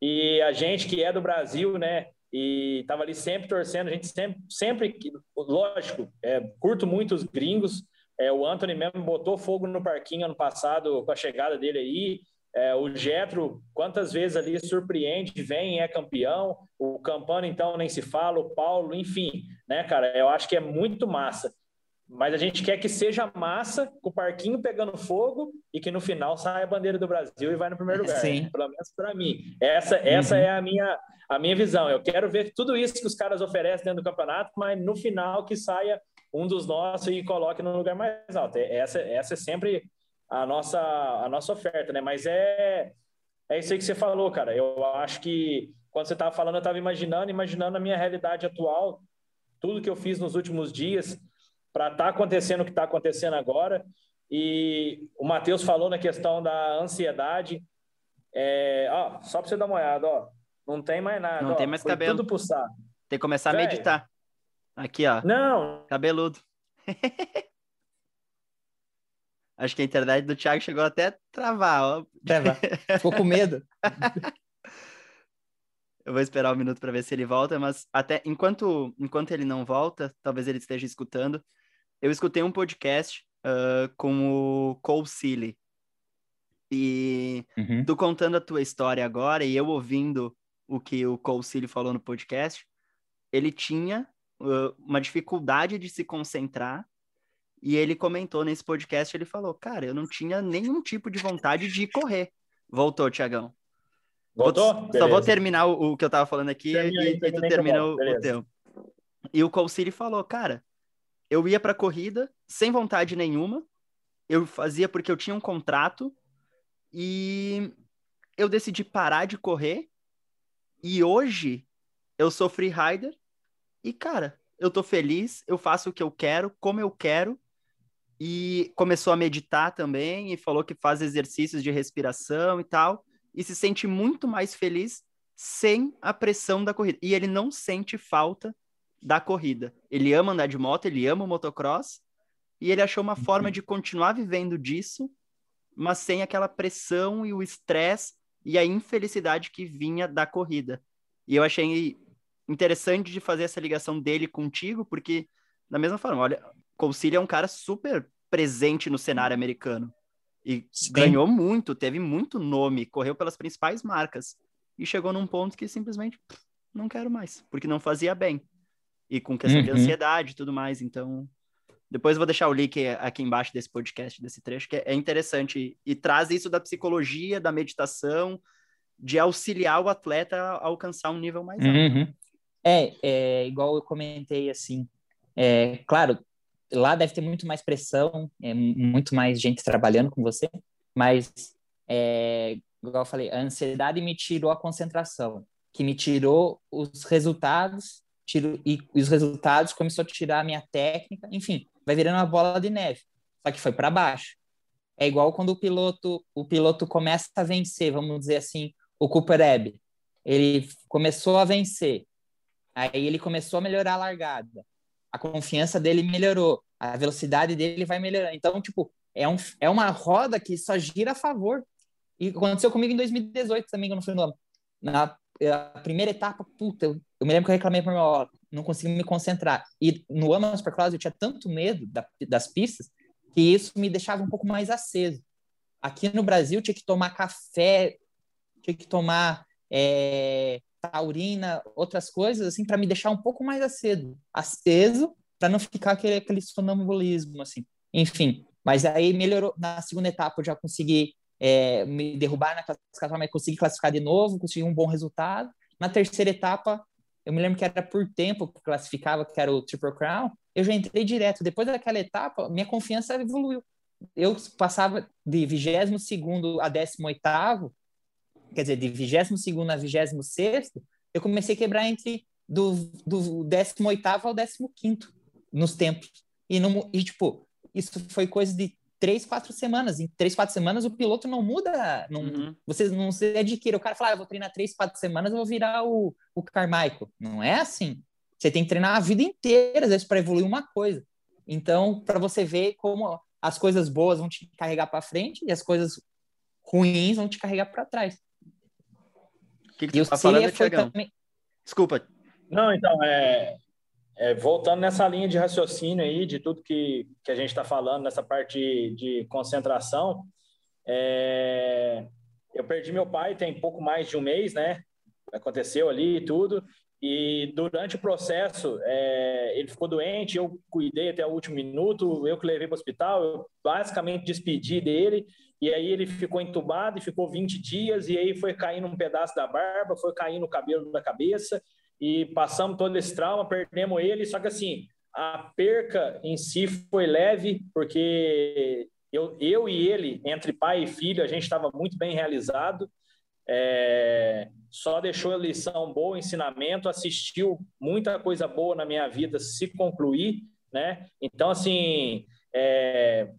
e a gente que é do Brasil, né? E estava ali sempre torcendo, a gente sempre, sempre lógico, é, curto muito os gringos. É, o Anthony mesmo botou fogo no parquinho ano passado com a chegada dele aí. É, o Getro, quantas vezes ali surpreende, vem é campeão. O Campano, então, nem se fala. O Paulo, enfim, né, cara? Eu acho que é muito massa. Mas a gente quer que seja massa, com o parquinho pegando fogo e que no final saia a bandeira do Brasil e vai no primeiro lugar. Sim. Pelo menos para mim. Essa, essa uhum. é a minha, a minha visão. Eu quero ver tudo isso que os caras oferecem dentro do campeonato, mas no final que saia um dos nossos e coloque no lugar mais alto. Essa, essa é sempre a nossa, a nossa oferta, né? Mas é, é isso aí que você falou, cara. Eu acho que quando você estava falando, eu estava imaginando, imaginando a minha realidade atual, tudo que eu fiz nos últimos dias para estar tá acontecendo o que está acontecendo agora. E o Matheus falou na questão da ansiedade. É, ó, só para você dar uma olhada, ó, não tem mais nada. Não ó, tem mais cabelo. Tudo pulsar. Tem que começar Véio. a meditar. Aqui, ó. Não. Cabeludo. Acho que a internet do Thiago chegou até a travar, ó. Travar. Ficou com medo. Eu vou esperar um minuto para ver se ele volta, mas até enquanto enquanto ele não volta, talvez ele esteja escutando eu escutei um podcast uh, com o Cole Seeley. E uhum. tu contando a tua história agora e eu ouvindo o que o Cole Seeley falou no podcast, ele tinha uh, uma dificuldade de se concentrar e ele comentou nesse podcast, ele falou, cara, eu não tinha nenhum tipo de vontade de correr. Voltou, Tiagão. Voltou? Só vou terminar o, o, que eu tava falando aqui termina, e, e tu termina o, o teu. E o Seeley falou, cara, eu ia para corrida sem vontade nenhuma. Eu fazia porque eu tinha um contrato e eu decidi parar de correr. E hoje eu sou free rider e cara, eu tô feliz, eu faço o que eu quero, como eu quero. E começou a meditar também e falou que faz exercícios de respiração e tal e se sente muito mais feliz sem a pressão da corrida. E ele não sente falta da corrida. Ele ama andar de moto, ele ama o motocross, e ele achou uma uhum. forma de continuar vivendo disso, mas sem aquela pressão e o estresse e a infelicidade que vinha da corrida. E eu achei interessante de fazer essa ligação dele contigo, porque, da mesma forma, olha, Concília é um cara super presente no cenário americano. E Sim. ganhou muito, teve muito nome, correu pelas principais marcas. E chegou num ponto que simplesmente não quero mais, porque não fazia bem e com questão uhum. de ansiedade e tudo mais. Então, depois eu vou deixar o link aqui embaixo desse podcast, desse trecho, que é interessante e, traz isso da psicologia, da meditação, de auxiliar o atleta a alcançar um nível mais alto. Uhum. É, é, igual eu comentei assim, é, claro, lá deve ter muito mais pressão, é, muito mais gente trabalhando com você, mas é, igual eu falei, a ansiedade me tirou a concentração, que me tirou os resultados tiro, e, e os resultados começou a tirar a minha técnica, enfim, vai virando uma bola de neve, só que foi para baixo. É igual quando o piloto, o piloto começa a vencer, vamos dizer assim, o Cooper Ebb. Ele começou a vencer, aí ele começou a melhorar a largada. A confiança dele melhorou, a velocidade dele vai melhorando. Então, tipo, é, um, é uma roda que só gira a favor. E aconteceu comigo em 2018 também, quando fui no Na a primeira etapa, puta, eu, eu me lembro que eu reclamei para meu não consegui me concentrar. E no Ama Supercross eu tinha tanto medo da, das pistas que isso me deixava um pouco mais aceso. Aqui no Brasil tinha que tomar café, tinha que tomar é, taurina, outras coisas assim para me deixar um pouco mais aceso, aceso para não ficar aquele, aquele sonambulismo assim. Enfim, mas aí melhorou na segunda etapa eu já consegui é, me derrubar na classificação, mas consegui classificar de novo, consegui um bom resultado. Na terceira etapa, eu me lembro que era por tempo que classificava, que era o Triple Crown, eu já entrei direto. Depois daquela etapa, minha confiança evoluiu. Eu passava de 22 a 18, quer dizer, de 22 a 26, eu comecei a quebrar entre do, do 18 ao 15 nos tempos. E, não, e, tipo, isso foi coisa de três, quatro semanas. Em três, quatro semanas, o piloto não muda. Não, uhum. Você não se adquire. O cara fala, ah, eu vou treinar três, quatro semanas, eu vou virar o, o Carmichael. Não é assim. Você tem que treinar a vida inteira, às vezes, para evoluir uma coisa. Então, para você ver como as coisas boas vão te carregar para frente e as coisas ruins vão te carregar para trás. O que, que você tá falando, também... Desculpa. Não, então, é, é, voltando nessa linha de raciocínio aí, de tudo que, que a gente está falando, nessa parte de, de concentração, é, eu perdi meu pai tem pouco mais de um mês, né? Aconteceu ali e tudo. E durante o processo, é, ele ficou doente, eu cuidei até o último minuto, eu que levei para o hospital, eu basicamente despedi dele, e aí ele ficou entubado e ficou 20 dias, e aí foi caindo um pedaço da barba, foi caindo o cabelo da cabeça, e passamos todo esse trauma, perdemos ele, só que assim, a perca em si foi leve, porque eu, eu e ele, entre pai e filho, a gente estava muito bem realizado, é, só deixou a lição boa, ensinamento, assistiu muita coisa boa na minha vida se concluir, né? Então, assim, é,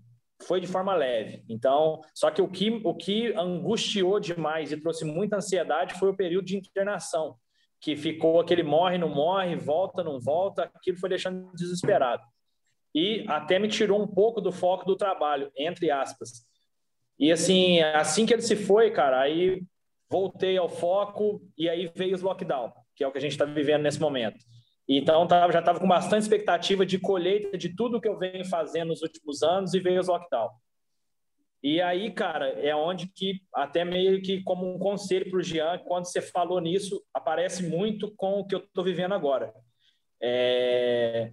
foi de forma leve. Então, só que o que, o que angustiou demais e trouxe muita ansiedade foi o período de internação que ficou aquele morre, não morre, volta, não volta, aquilo foi deixando desesperado. E até me tirou um pouco do foco do trabalho, entre aspas. E assim, assim que ele se foi, cara, aí voltei ao foco e aí veio os lockdown, que é o que a gente está vivendo nesse momento. Então, tava, já estava com bastante expectativa de colheita de tudo que eu venho fazendo nos últimos anos e veio os lockdown. E aí, cara, é onde que, até meio que como um conselho para o Jean, quando você falou nisso, aparece muito com o que eu estou vivendo agora. É...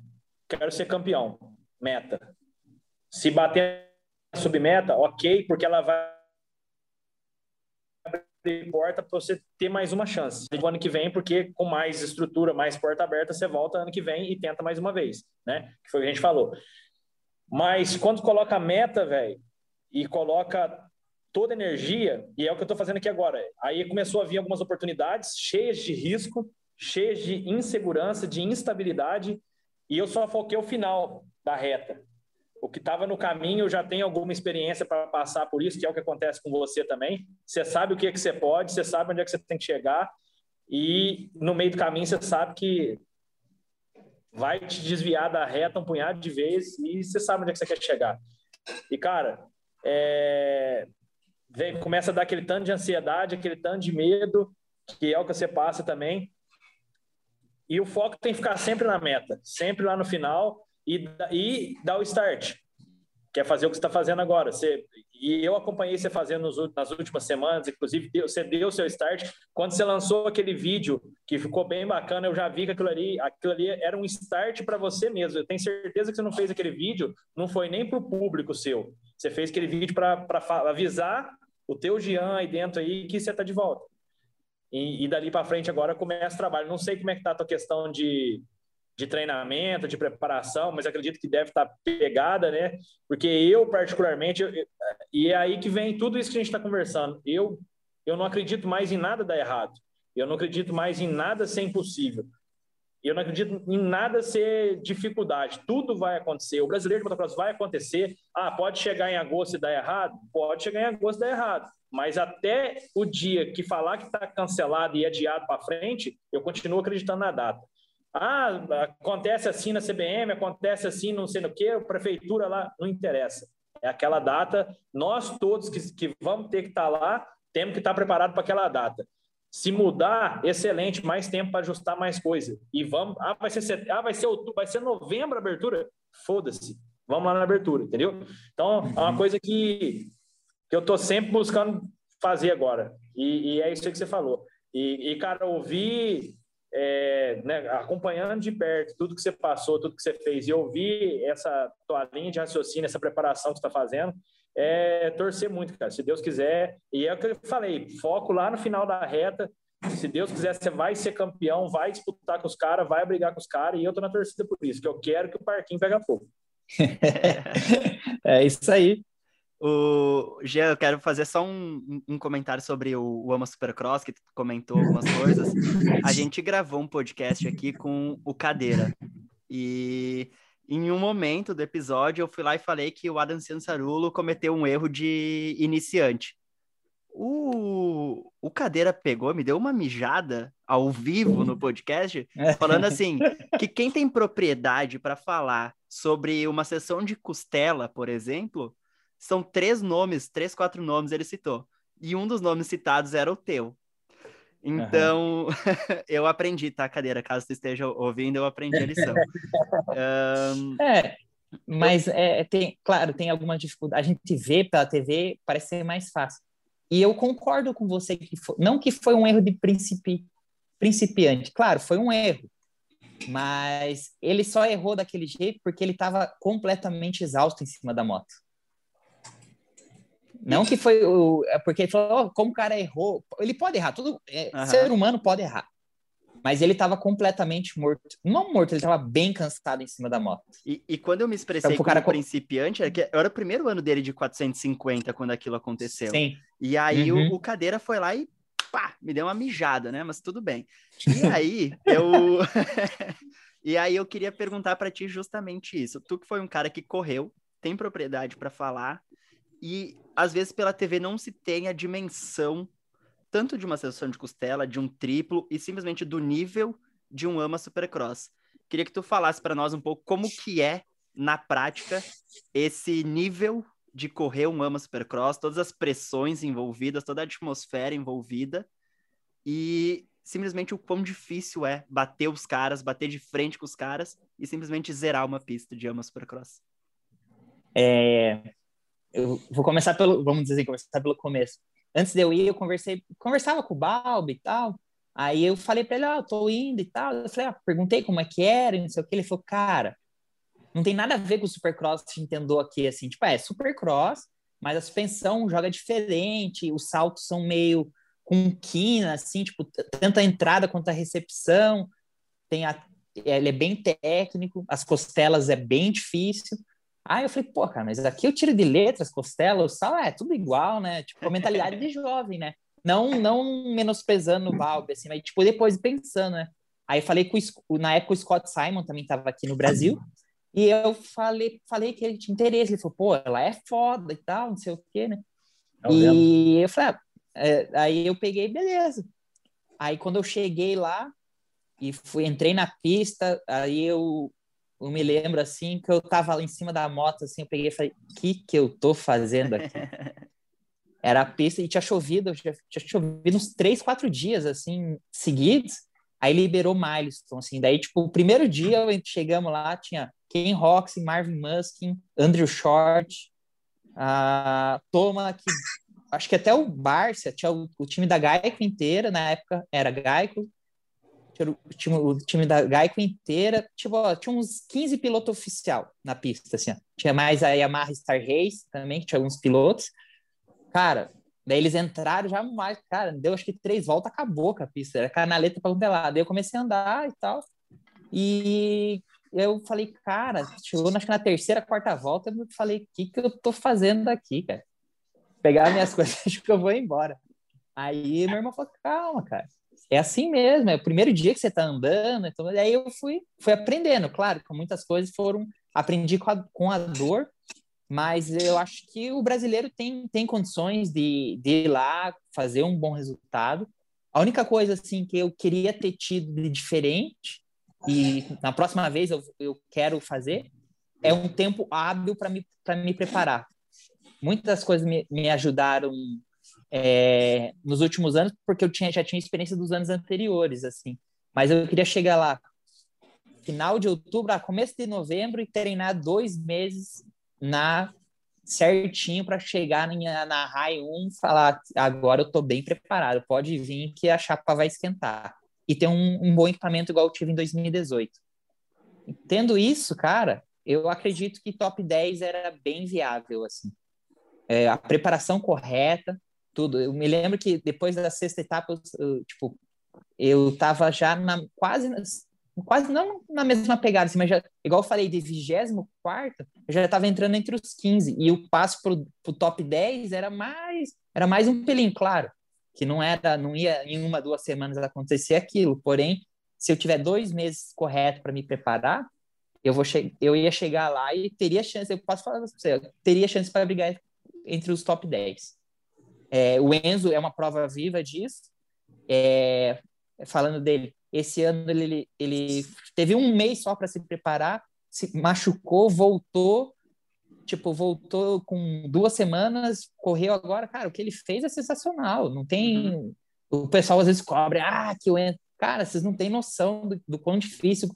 Quero ser campeão, meta. Se bater submeta, ok, porque ela vai abrir porta para você ter mais uma chance. O ano que vem, porque com mais estrutura, mais porta aberta, você volta ano que vem e tenta mais uma vez, né? Que foi o que a gente falou. Mas quando coloca a meta, velho, e coloca toda a energia, e é o que eu estou fazendo aqui agora. Aí começou a vir algumas oportunidades cheias de risco, cheias de insegurança, de instabilidade, e eu só foquei o final da reta. O que estava no caminho, já tenho alguma experiência para passar por isso, que é o que acontece com você também. Você sabe o que, é que você pode, você sabe onde é que você tem que chegar, e no meio do caminho você sabe que vai te desviar da reta um punhado de vezes e você sabe onde é que você quer chegar. E, cara, é, vem, começa a dar aquele tanto de ansiedade, aquele tanto de medo, que é o que você passa também. E o foco tem que ficar sempre na meta, sempre lá no final e, e dar o start, que é fazer o que você está fazendo agora. Você, e eu acompanhei você fazendo nos, nas últimas semanas, inclusive você deu o seu start. Quando você lançou aquele vídeo, que ficou bem bacana, eu já vi que aquilo ali, aquilo ali era um start para você mesmo. Eu tenho certeza que você não fez aquele vídeo, não foi nem para o público seu. Você fez aquele vídeo para avisar o teu Jean aí dentro aí que você está de volta. E, e dali para frente agora começa o trabalho. Não sei como é que está a tua questão de, de treinamento, de preparação, mas acredito que deve estar pegada, né? Porque eu, particularmente, e é aí que vem tudo isso que a gente está conversando. Eu, eu não acredito mais em nada dar errado. Eu não acredito mais em nada ser impossível. Eu não acredito em nada ser dificuldade. Tudo vai acontecer. O brasileiro de motocross vai acontecer. Ah, pode chegar em agosto e dar errado? Pode chegar em agosto e dar errado. Mas até o dia que falar que está cancelado e adiado para frente, eu continuo acreditando na data. Ah, acontece assim na CBM, acontece assim não sei no que, a prefeitura lá, não interessa. É aquela data, nós todos que, que vamos ter que estar tá lá, temos que estar tá preparados para aquela data. Se mudar, excelente, mais tempo para ajustar mais coisa. E vamos, ah, vai ser, ah, vai ser outubro, vai ser novembro a abertura? Foda-se. Vamos lá na abertura, entendeu? Então, é uma uhum. coisa que, que eu estou sempre buscando fazer agora. E, e, é isso que você falou. E, e cara, ouvir é, né, acompanhando de perto tudo que você passou, tudo que você fez, e ouvir essa tua linha de raciocínio, essa preparação que você está fazendo, é torcer muito, cara. Se Deus quiser, e é o que eu falei, foco lá no final da reta. Se Deus quiser, você vai ser campeão, vai disputar com os caras, vai brigar com os caras, e eu tô na torcida por isso, que eu quero que o parquinho pegue fogo. é isso aí. O Jean, eu quero fazer só um, um comentário sobre o, o Ama Supercross, que tu comentou algumas coisas. A gente gravou um podcast aqui com o Cadeira. E em um momento do episódio, eu fui lá e falei que o Adam Cianzarulo cometeu um erro de iniciante. O, o Cadeira pegou, me deu uma mijada ao vivo no podcast, falando assim: que quem tem propriedade para falar sobre uma sessão de costela, por exemplo, são três nomes, três, quatro nomes ele citou. E um dos nomes citados era o teu. Então, uhum. eu aprendi, tá, cadeira? Caso tu esteja ouvindo, eu aprendi a lição. um... É, mas é, tem, claro, tem alguma dificuldade. A gente vê pela TV, parece ser mais fácil. E eu concordo com você que foi, não que foi um erro de principi, principiante, claro, foi um erro. Mas ele só errou daquele jeito porque ele estava completamente exausto em cima da moto. Não que foi o. É porque ele falou, oh, como o cara errou. Ele pode errar, tudo. É, uhum. Ser humano pode errar. Mas ele estava completamente morto. Não morto, ele estava bem cansado em cima da moto. E, e quando eu me expressei então, como cara... principiante, era, que era o primeiro ano dele de 450 quando aquilo aconteceu. Sim. E aí uhum. o, o Cadeira foi lá e pá, me deu uma mijada, né? Mas tudo bem. E aí eu. e aí eu queria perguntar para ti justamente isso. Tu que foi um cara que correu, tem propriedade para falar, e às vezes pela TV não se tem a dimensão tanto de uma sessão de costela, de um triplo e simplesmente do nível de um ama supercross. Queria que tu falasse para nós um pouco como que é na prática esse nível de correr um ama supercross, todas as pressões envolvidas, toda a atmosfera envolvida e simplesmente o quão difícil é bater os caras, bater de frente com os caras e simplesmente zerar uma pista de ama supercross. É, eu vou começar pelo, vamos dizer assim, começar pelo começo. Antes de eu ir, eu conversei, conversava com o Balbi e tal. Aí eu falei para ele, ah, eu tô indo e tal. Eu falei, ah, perguntei como é que era, não sei o que. Ele falou, cara, não tem nada a ver com o Supercross que entendeu aqui, assim. Tipo, é Supercross, mas a suspensão joga diferente, os saltos são meio com quina, assim, tipo, tanto a entrada quanto a recepção. Tem a, ele é bem técnico, as costelas é bem difícil. Aí eu falei, pô, cara, mas aqui eu tiro de letras, costela, sal, é tudo igual, né? Tipo, a mentalidade de jovem, né? Não, não menosprezando o Balbi, assim, mas tipo, depois pensando, né? Aí eu falei com o, na época o Scott Simon também estava aqui no Brasil, e eu falei, falei que ele tinha interesse, ele falou, pô, ela é foda e tal, não sei o quê, né? Eu e lembro. eu falei, ah, é, aí eu peguei, beleza. Aí quando eu cheguei lá e fui, entrei na pista, aí eu eu me lembro assim que eu tava lá em cima da moto, assim, eu peguei e falei, o que que eu tô fazendo aqui? Era a pista e tinha chovido, tinha, chovido uns três, quatro dias, assim, seguidos. Aí liberou Milestone, assim. Daí, tipo, o primeiro dia chegamos lá, tinha Ken Roxy, Marvin Muskin, Andrew Short, a Toma, que acho que até o Barça, tinha o, o, time da Gaico inteira, na época era Gaico, tinha o time da Gaico inteira, tipo, ó, tinha uns 15 pilotos oficial na pista, assim, ó. Tinha mais a Yamaha Star Race também, que tinha alguns pilotos. Cara, daí eles entraram já mais, cara, deu acho que três voltas, acabou com a pista, era canaleta pra um lado. Daí eu comecei a andar e tal, e eu falei, cara, chegou acho que na terceira, quarta volta, eu falei, o que que eu tô fazendo aqui, cara? Pegar minhas coisas, acho que eu vou embora. Aí meu irmão falou, calma, cara é assim mesmo, é o primeiro dia que você está andando, então aí eu fui, fui aprendendo, claro, com muitas coisas foram, aprendi com a, com a dor, mas eu acho que o brasileiro tem, tem condições de, de ir lá fazer um bom resultado. A única coisa, assim, que eu queria ter tido de diferente e na próxima vez eu, eu quero fazer, é um tempo hábil para me, me preparar. Muitas coisas me, me ajudaram é, nos últimos anos, porque eu tinha, já tinha experiência dos anos anteriores, assim. Mas eu queria chegar lá final de outubro a começo de novembro e treinar dois meses na certinho para chegar na, na RAI 1 e falar agora eu estou bem preparado, pode vir que a chapa vai esquentar. E ter um, um bom equipamento igual eu tive em 2018. Tendo isso, cara, eu acredito que top 10 era bem viável, assim. É, a preparação correta, tudo. Eu me lembro que depois da sexta etapa, eu, eu tipo, eu tava já na, quase quase não na mesma pegada, assim, mas já, igual eu falei, de 24 eu já estava entrando entre os 15, e o passo para o top 10 era mais, era mais um pelinho, claro, que não era, não ia em uma, duas semanas acontecer aquilo, porém, se eu tiver dois meses correto para me preparar, eu vou eu ia chegar lá e teria chance, eu posso falar para você, teria chance para brigar entre os top 10. É, o Enzo é uma prova viva disso, é, falando dele, esse ano ele, ele teve um mês só para se preparar, se machucou, voltou, tipo, voltou com duas semanas, correu agora. Cara, o que ele fez é sensacional. Não tem. Uhum. O pessoal às vezes cobre, ah, que eu entro. Cara, vocês não têm noção do, do quão difícil,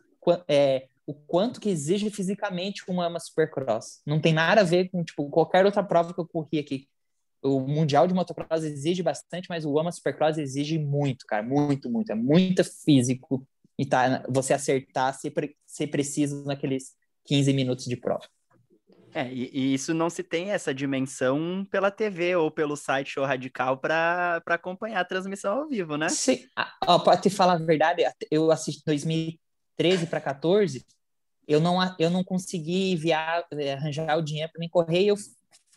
é, o quanto que exige fisicamente uma ama supercross. Não tem nada a ver com, tipo, qualquer outra prova que eu corri aqui o Mundial de Motocross exige bastante, mas o AMA Supercross exige muito, cara, muito, muito. É muito físico e tá, você acertar ser, ser preciso naqueles 15 minutos de prova. É, e, e, isso não se tem essa dimensão pela TV ou pelo site Show Radical para acompanhar a transmissão ao vivo, né? Sim, ah, para te falar a verdade, eu assisti 2013 para 14, eu não, eu não consegui via, eh, arranjar o dinheiro para me correr eu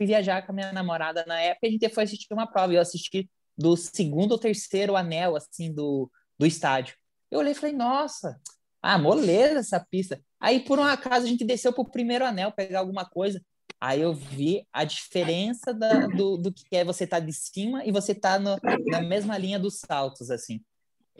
fui viajar com a minha namorada na época, a gente foi assistir uma prova, e eu assisti do segundo ou terceiro anel, assim, do, do estádio. Eu olhei e falei, nossa, ah, moleza essa pista. Aí, por um acaso, a gente desceu pro primeiro anel, pegar alguma coisa. Aí eu vi a diferença da, do, do que é você tá de cima e você tá na mesma linha dos saltos, assim.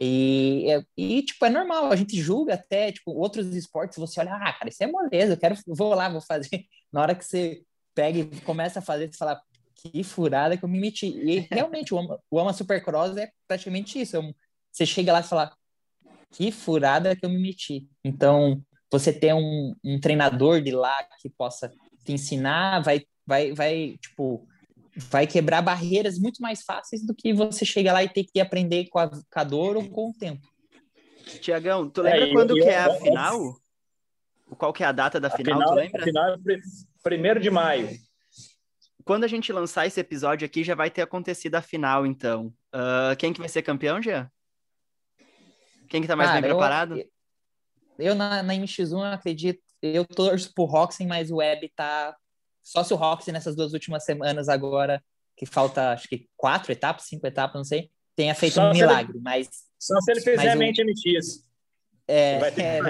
E, e, tipo, é normal, a gente julga até, tipo, outros esportes, você olha, ah, cara, isso é moleza, eu quero, vou lá, vou fazer. Na hora que você pega e começa a fazer, você fala, que furada que eu me meti. E realmente, o Ama, o Ama Supercross é praticamente isso. É você chega lá e fala, que furada que eu me meti. Então, você ter um, um treinador de lá que possa te ensinar, vai, vai, vai, tipo, vai quebrar barreiras muito mais fáceis do que você chegar lá e ter que aprender com a, com a dor ou com o tempo. Tiagão, tu lembra é, quando eu, que é a final? Qual que é a data da final, final, tu lembra? A final é Primeiro de maio. Quando a gente lançar esse episódio aqui, já vai ter acontecido a final, então. Uh, quem que vai ser campeão, Jean? Quem que tá mais Cara, bem preparado? Eu, eu na, na MX1 acredito, eu torço pro Roxen, mas o Web tá... Só se o Roxen nessas duas últimas semanas agora, que falta acho que quatro etapas, cinco etapas, não sei, tenha feito só um milagre, ele, mas... Só se ele fizer o, mente MX. É, vai ter é, é,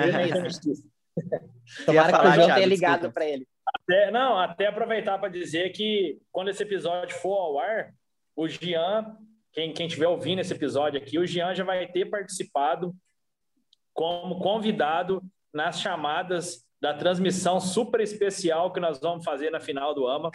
Tomara que o João tenha ligado para ele. Até, não, até aproveitar para dizer que quando esse episódio for ao ar, o Gian, quem, estiver ouvindo esse episódio aqui, o Gian já vai ter participado como convidado nas chamadas da transmissão super especial que nós vamos fazer na final do AMA.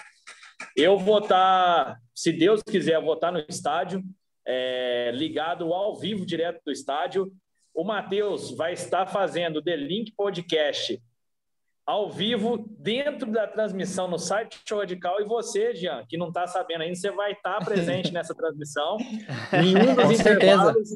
Eu vou estar, tá, se Deus quiser, vou estar tá no estádio, é, ligado ao vivo direto do estádio. O Matheus vai estar fazendo o The Link Podcast ao vivo dentro da transmissão no site Show Radical. E você, Jean, que não está sabendo ainda, você vai estar tá presente nessa transmissão. Em um dos intervalos,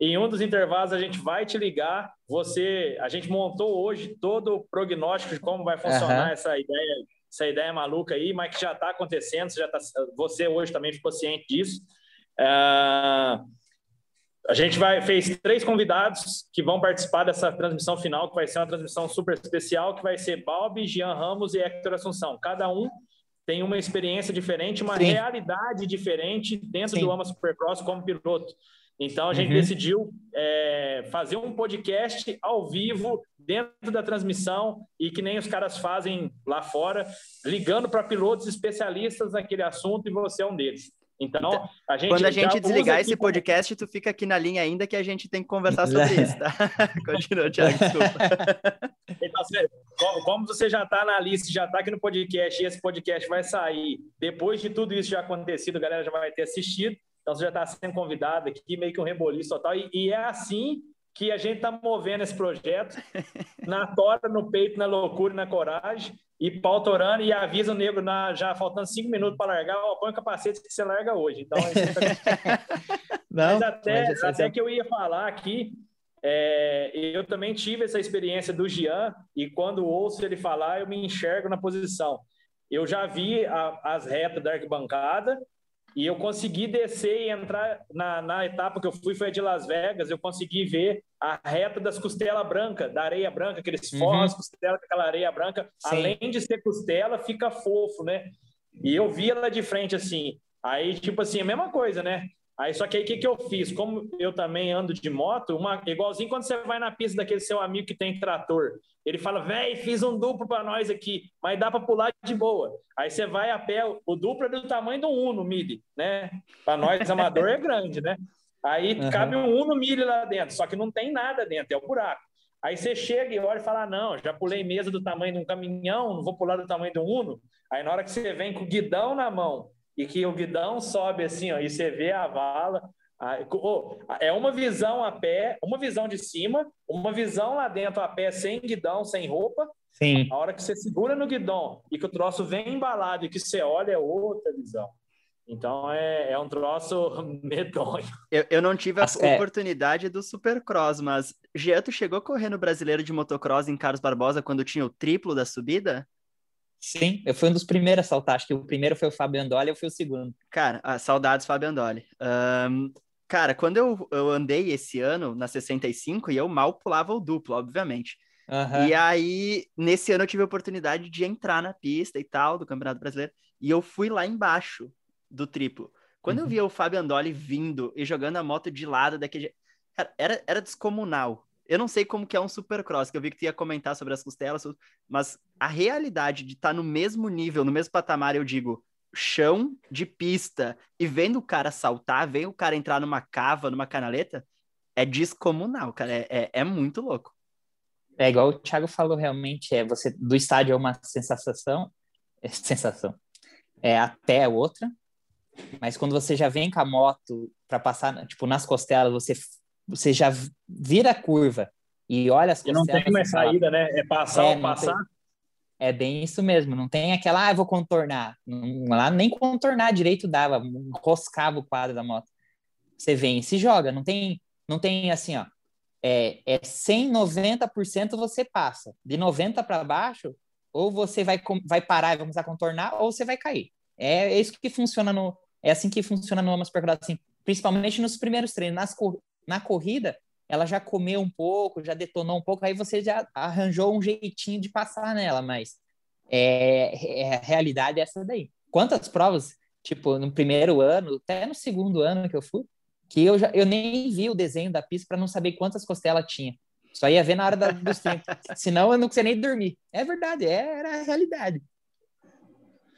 em um dos intervalos a gente vai te ligar. Você, a gente montou hoje todo o prognóstico de como vai funcionar uhum. essa ideia, essa ideia maluca aí, mas que já está acontecendo. Você, já tá, você hoje também ficou ciente disso. Uh, a gente vai fez três convidados que vão participar dessa transmissão final, que vai ser uma transmissão super especial, que vai ser Bob, Jean Ramos e Hector Assunção. Cada um tem uma experiência diferente, uma Sim. realidade diferente dentro Sim. do AMA Supercross como piloto. Então a gente uhum. decidiu é, fazer um podcast ao vivo dentro da transmissão e que nem os caras fazem lá fora, ligando para pilotos especialistas naquele assunto e você é um deles. Então, então a gente quando a gente desligar esse podcast, como... tu fica aqui na linha ainda que a gente tem que conversar sobre isso, tá? Continua, Thiago, desculpa. Então, como você já está na lista, já está aqui no podcast, e esse podcast vai sair depois de tudo isso já acontecido, a galera já vai ter assistido, então você já está sendo convidado aqui, meio que um reboliço total, e, e é assim que a gente está movendo esse projeto na tora, no peito, na loucura, na coragem, e pau torando, e avisa o negro na, já faltando cinco minutos para largar, ó, põe o capacete que você larga hoje. Então, Não, mas até, mas até que eu ia falar aqui, é, eu também tive essa experiência do Gian, e quando ouço ele falar, eu me enxergo na posição. Eu já vi a, as retas da arquibancada, e eu consegui descer e entrar na, na etapa que eu fui, foi a de Las Vegas. Eu consegui ver a reta das costelas brancas, da areia branca, aqueles uhum. forros, costela com aquela areia branca. Sim. Além de ser costela, fica fofo, né? E eu vi ela de frente assim. Aí, tipo assim, a mesma coisa, né? Aí, só que aí, o que, que eu fiz? Como eu também ando de moto, uma, igualzinho quando você vai na pista daquele seu amigo que tem trator. Ele fala, velho, fiz um duplo para nós aqui, mas dá para pular de boa. Aí você vai a pé, o duplo é do tamanho do Uno Mili, né? Para nós, amador é grande, né? Aí uhum. cabe um Uno Mili lá dentro, só que não tem nada dentro, é o buraco. Aí você chega e olha e fala, ah, não, já pulei mesa do tamanho de um caminhão, não vou pular do tamanho do Uno. Aí na hora que você vem com o guidão na mão, e que o guidão sobe assim, ó, e você vê a vala. é uma visão a pé, uma visão de cima, uma visão lá dentro a pé sem guidão, sem roupa. Sim. A hora que você segura no guidão e que o troço vem embalado e que você olha é outra visão. Então é, é um troço medonho. Eu, eu não tive a é. oportunidade do Supercross, mas Geto chegou a correr no brasileiro de motocross em Carlos Barbosa quando tinha o triplo da subida? Sim, eu fui um dos primeiros a saltar. Acho que o primeiro foi o Fábio Andoli, eu fui o segundo. Cara, ah, saudades Fábio Andoli. Um, cara, quando eu, eu andei esse ano na 65 e eu mal pulava o duplo, obviamente. Uhum. E aí, nesse ano eu tive a oportunidade de entrar na pista e tal, do Campeonato Brasileiro, e eu fui lá embaixo do triplo. Quando uhum. eu via o Fábio Andoli vindo e jogando a moto de lado daquele. Cara, era, era descomunal. Eu não sei como que é um supercross, que eu vi que tu ia comentar sobre as costelas, mas a realidade de estar tá no mesmo nível, no mesmo patamar, eu digo, chão de pista, e vendo o cara saltar, vendo o cara entrar numa cava, numa canaleta, é descomunal, cara, é, é, é muito louco. É igual o Thiago falou, realmente, é você do estádio é uma sensação, é sensação, é até outra, mas quando você já vem com a moto para passar, tipo, nas costelas, você você já vira a curva e olha as costelas. E não tem mais saída, né? É passar é, ou passar. Tem... É bem isso mesmo, não tem aquela, ah, eu vou contornar. Não, lá nem contornar direito dava, enroscava o quadro da moto. Você vem e se joga, não tem, não tem assim, ó. É, é 100, 90% você passa. De 90 para baixo, ou você vai, vai parar e começar a contornar, ou você vai cair. É, é isso que funciona no. É assim que funciona no Amas assim, principalmente nos primeiros treinos. Nas, na corrida, ela já comeu um pouco, já detonou um pouco, aí você já arranjou um jeitinho de passar nela, mas é, é a realidade é essa daí. Quantas provas, tipo, no primeiro ano, até no segundo ano que eu fui, que eu, já, eu nem vi o desenho da pista para não saber quantas costelas tinha. Só ia ver na hora da, dos tempos. Senão eu não conseguia nem dormir. É verdade, é, era a realidade.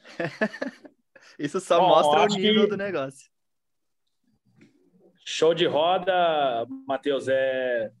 Isso só Bom, mostra o nível que... do negócio. Show de roda, Matheus. É,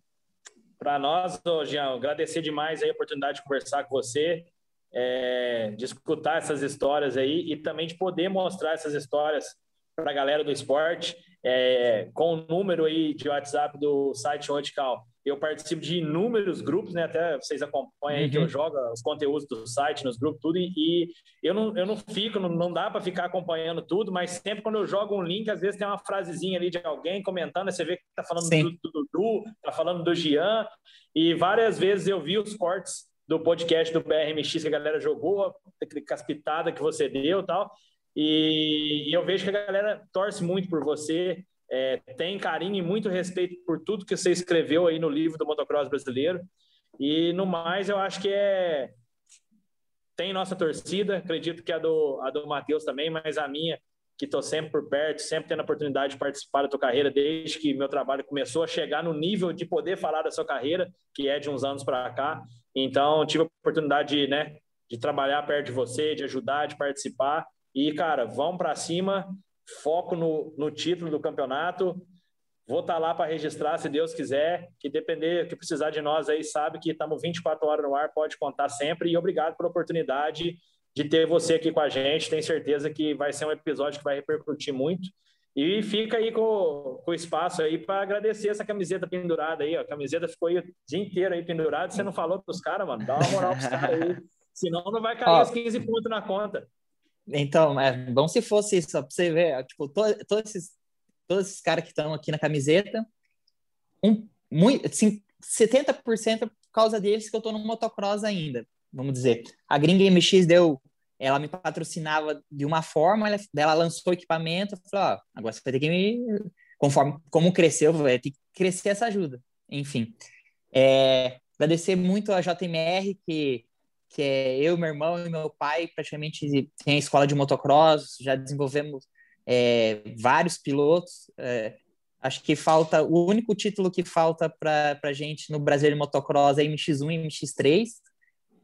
Para nós, Jean, agradecer demais a oportunidade de conversar com você, é, de escutar essas histórias aí e também de poder mostrar essas histórias para a galera do esporte, é, com o número aí de WhatsApp do site Radical eu participo de inúmeros grupos, né? Até vocês acompanham aí uhum. que eu uhum. jogo os conteúdos do site, nos grupos, tudo, e, e eu, não, eu não fico, não, não dá para ficar acompanhando tudo, mas sempre quando eu jogo um link, às vezes tem uma frasezinha ali de alguém comentando, você vê que tá falando do, do Dudu, tá falando do Gian, e várias vezes eu vi os cortes do podcast do BRMX que a galera jogou, as pitadas que você deu tal, e, e eu vejo que a galera torce muito por você, é, tem carinho e muito respeito por tudo que você escreveu aí no livro do motocross brasileiro. E no mais, eu acho que é tem nossa torcida, acredito que a do, a do Matheus também, mas a minha, que estou sempre por perto, sempre tendo a oportunidade de participar da tua carreira, desde que meu trabalho começou a chegar no nível de poder falar da sua carreira, que é de uns anos para cá. Então, tive a oportunidade de, né, de trabalhar perto de você, de ajudar, de participar. E, cara, vamos para cima foco no, no título do campeonato. Vou estar tá lá para registrar, se Deus quiser. Que depender, que precisar de nós aí, sabe que estamos 24 horas no ar, pode contar sempre. E obrigado pela oportunidade de ter você aqui com a gente. Tenho certeza que vai ser um episódio que vai repercutir muito. E fica aí com, o espaço aí para agradecer essa camiseta pendurada aí. Ó. A camiseta ficou aí o dia inteiro aí pendurada. Você não falou para os caras, mano? Dá uma moral para os caras aí. Senão não vai cair ó, os 15 pontos na conta. Então, é bom se fosse isso, para você ver. Tipo, to, todos esses, todos esses caras que estão aqui na camiseta, um, muito, assim, 70% por causa deles que eu estou no motocross ainda, vamos dizer. A Gringa MX deu ela me patrocinava de uma forma, ela, ela lançou equipamento, eu falei, ó, agora você vai ter que me, conforme, como cresceu, vai ter que crescer essa ajuda. Enfim, é, agradecer muito a JMR, que, que é eu, meu irmão e meu pai, praticamente tem a escola de motocross, já desenvolvemos é, vários pilotos, é, acho que falta, o único título que falta para a gente no Brasil de motocross é MX1 e MX3,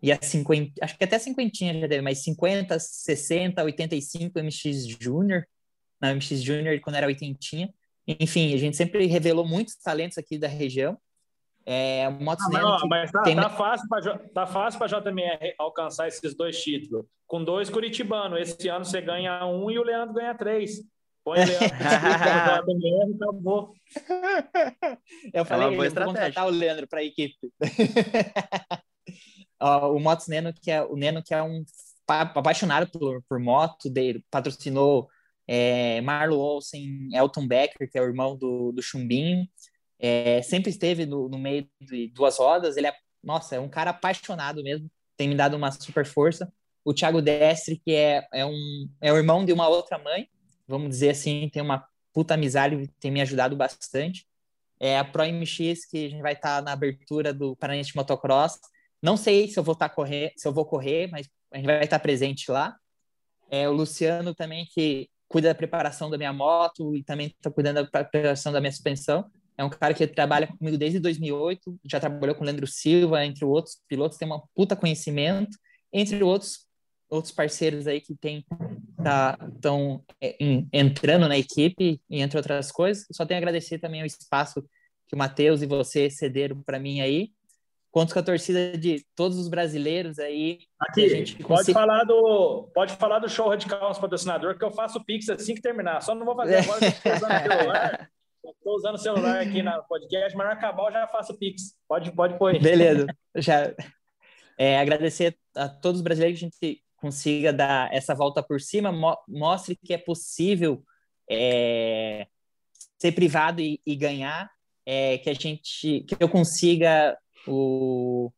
e a 50, acho que até 50 já teve, mas 50, 60, 85 MX Júnior, na MX Júnior quando era 80. Enfim, a gente sempre revelou muitos talentos aqui da região. É, Motos ah, não, mas tá, tem... tá fácil para tá fácil para JMR alcançar esses dois títulos. Com dois Curitibano, esse ano você ganha um e o Leandro ganha três. Põe o Leandro JMR, acabou. Eu falei, é eu vou contratar o Leandro para a equipe. uh, o Motos Neno, que é o Neno, que é um apaixonado por, por moto, dele, patrocinou é, Marlo Olsen, Elton Becker, que é o irmão do, do Chumbinho, é, sempre esteve no, no, meio de duas rodas. Ele é, nossa, é um cara apaixonado mesmo, tem me dado uma super força. O Thiago Destre, que é, é, um, é o irmão de uma outra mãe, vamos dizer assim, tem uma puta amizade, tem me ajudado bastante. É a Pro MX, que a gente vai estar tá na abertura do Paranense Motocross, não sei se eu vou estar tá correr, se eu vou correr, mas a gente vai estar presente lá. É, o Luciano também que cuida da preparação da minha moto e também está cuidando da preparação da minha suspensão. É um cara que trabalha comigo desde 2008, já trabalhou com o Leandro Silva, entre outros pilotos, tem uma puta conhecimento, entre outros outros parceiros aí que tem estão tá, é, entrando na equipe e entre outras coisas. Só tenho a agradecer também o espaço que o Matheus e você cederam para mim aí Conto com a torcida de todos os brasileiros aí. Aqui, pode, consiga... falar do, pode falar do show radical nosso patrocinador, que eu faço Pix assim que terminar. Só não vou fazer agora, estou usando o celular. Aqui na podcast, mas acabar eu já faço Pix. Pode, pode pôr. Beleza. Já, é, agradecer a todos os brasileiros que a gente consiga dar essa volta por cima, mo mostre que é possível é, ser privado e, e ganhar, é, que a gente, que eu consiga o,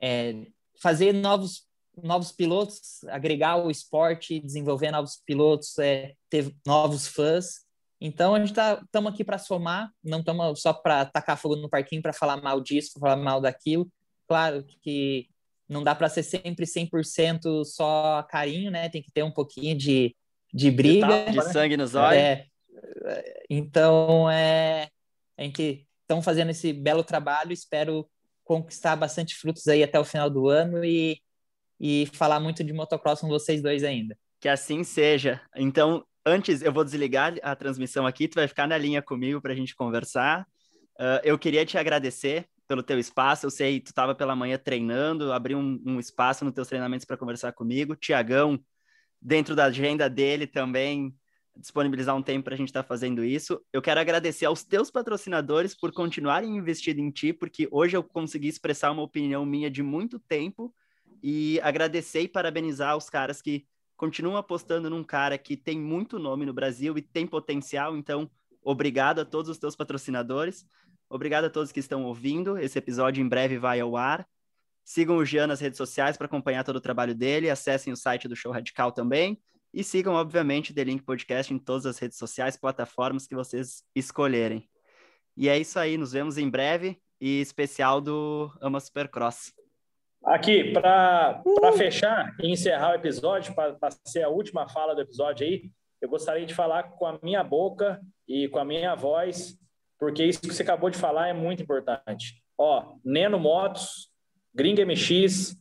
é, fazer novos, novos pilotos, agregar o esporte, desenvolver novos pilotos, é, ter novos fãs. Então a gente estamos tá, aqui para somar, não estamos só para tacar fogo no parquinho para falar mal disso, para falar mal daquilo. Claro que não dá para ser sempre 100% só carinho, né? Tem que ter um pouquinho de, de briga. De sangue nos olhos. É, então, é, a gente estão fazendo esse belo trabalho, espero conquistar bastante frutos aí até o final do ano e, e falar muito de motocross com vocês dois ainda. Que assim seja. Então, antes eu vou desligar a transmissão aqui, tu vai ficar na linha comigo para a gente conversar. Uh, eu queria te agradecer pelo teu espaço. Eu sei tu estava pela manhã treinando, abriu um, um espaço nos teus treinamentos para conversar comigo. Tiagão, dentro da agenda dele também, disponibilizar um tempo para a gente estar tá fazendo isso. Eu quero agradecer aos teus patrocinadores por continuarem investindo em ti, porque hoje eu consegui expressar uma opinião minha de muito tempo e agradecer e parabenizar os caras que continuam apostando num cara que tem muito nome no Brasil e tem potencial. Então, obrigado a todos os teus patrocinadores. Obrigado a todos que estão ouvindo. Esse episódio em breve vai ao ar. Sigam o Jean nas redes sociais para acompanhar todo o trabalho dele. Acessem o site do Show Radical também. E sigam, obviamente, The Link Podcast em todas as redes sociais, plataformas que vocês escolherem. E é isso aí, nos vemos em breve e especial do Ama Supercross. Aqui, para uh! fechar e encerrar o episódio, para ser a última fala do episódio aí, eu gostaria de falar com a minha boca e com a minha voz, porque isso que você acabou de falar é muito importante. Ó, Neno Motos, Gring MX,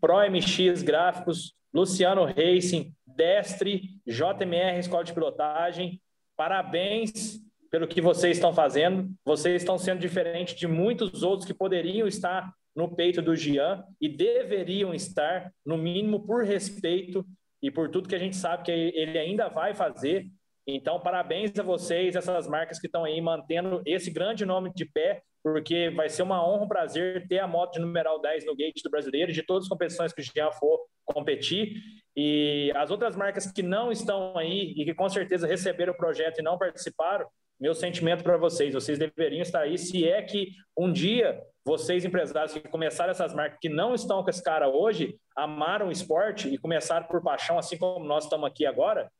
Pro MX Gráficos, Luciano Racing, Destre, JMR Escola de Pilotagem. Parabéns pelo que vocês estão fazendo. Vocês estão sendo diferentes de muitos outros que poderiam estar no peito do Gian e deveriam estar, no mínimo, por respeito e por tudo que a gente sabe que ele ainda vai fazer. Então, parabéns a vocês, essas marcas que estão aí mantendo esse grande nome de pé, porque vai ser uma honra, um prazer ter a moto de numeral 10 no gate do brasileiro, de todas as competições que o Jean for competir. E as outras marcas que não estão aí e que com certeza receberam o projeto e não participaram, meu sentimento para vocês, vocês deveriam estar aí, se é que um dia vocês, empresários que começaram essas marcas, que não estão com esse cara hoje, amaram o esporte e começaram por paixão, assim como nós estamos aqui agora,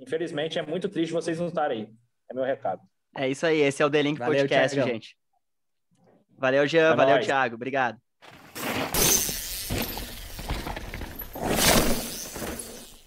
infelizmente é muito triste vocês não estarem aí. É meu recado. É isso aí, esse é o The Link Valeu, Podcast, Thiago. gente. Valeu, Jean, é valeu, nóis. Thiago. Obrigado.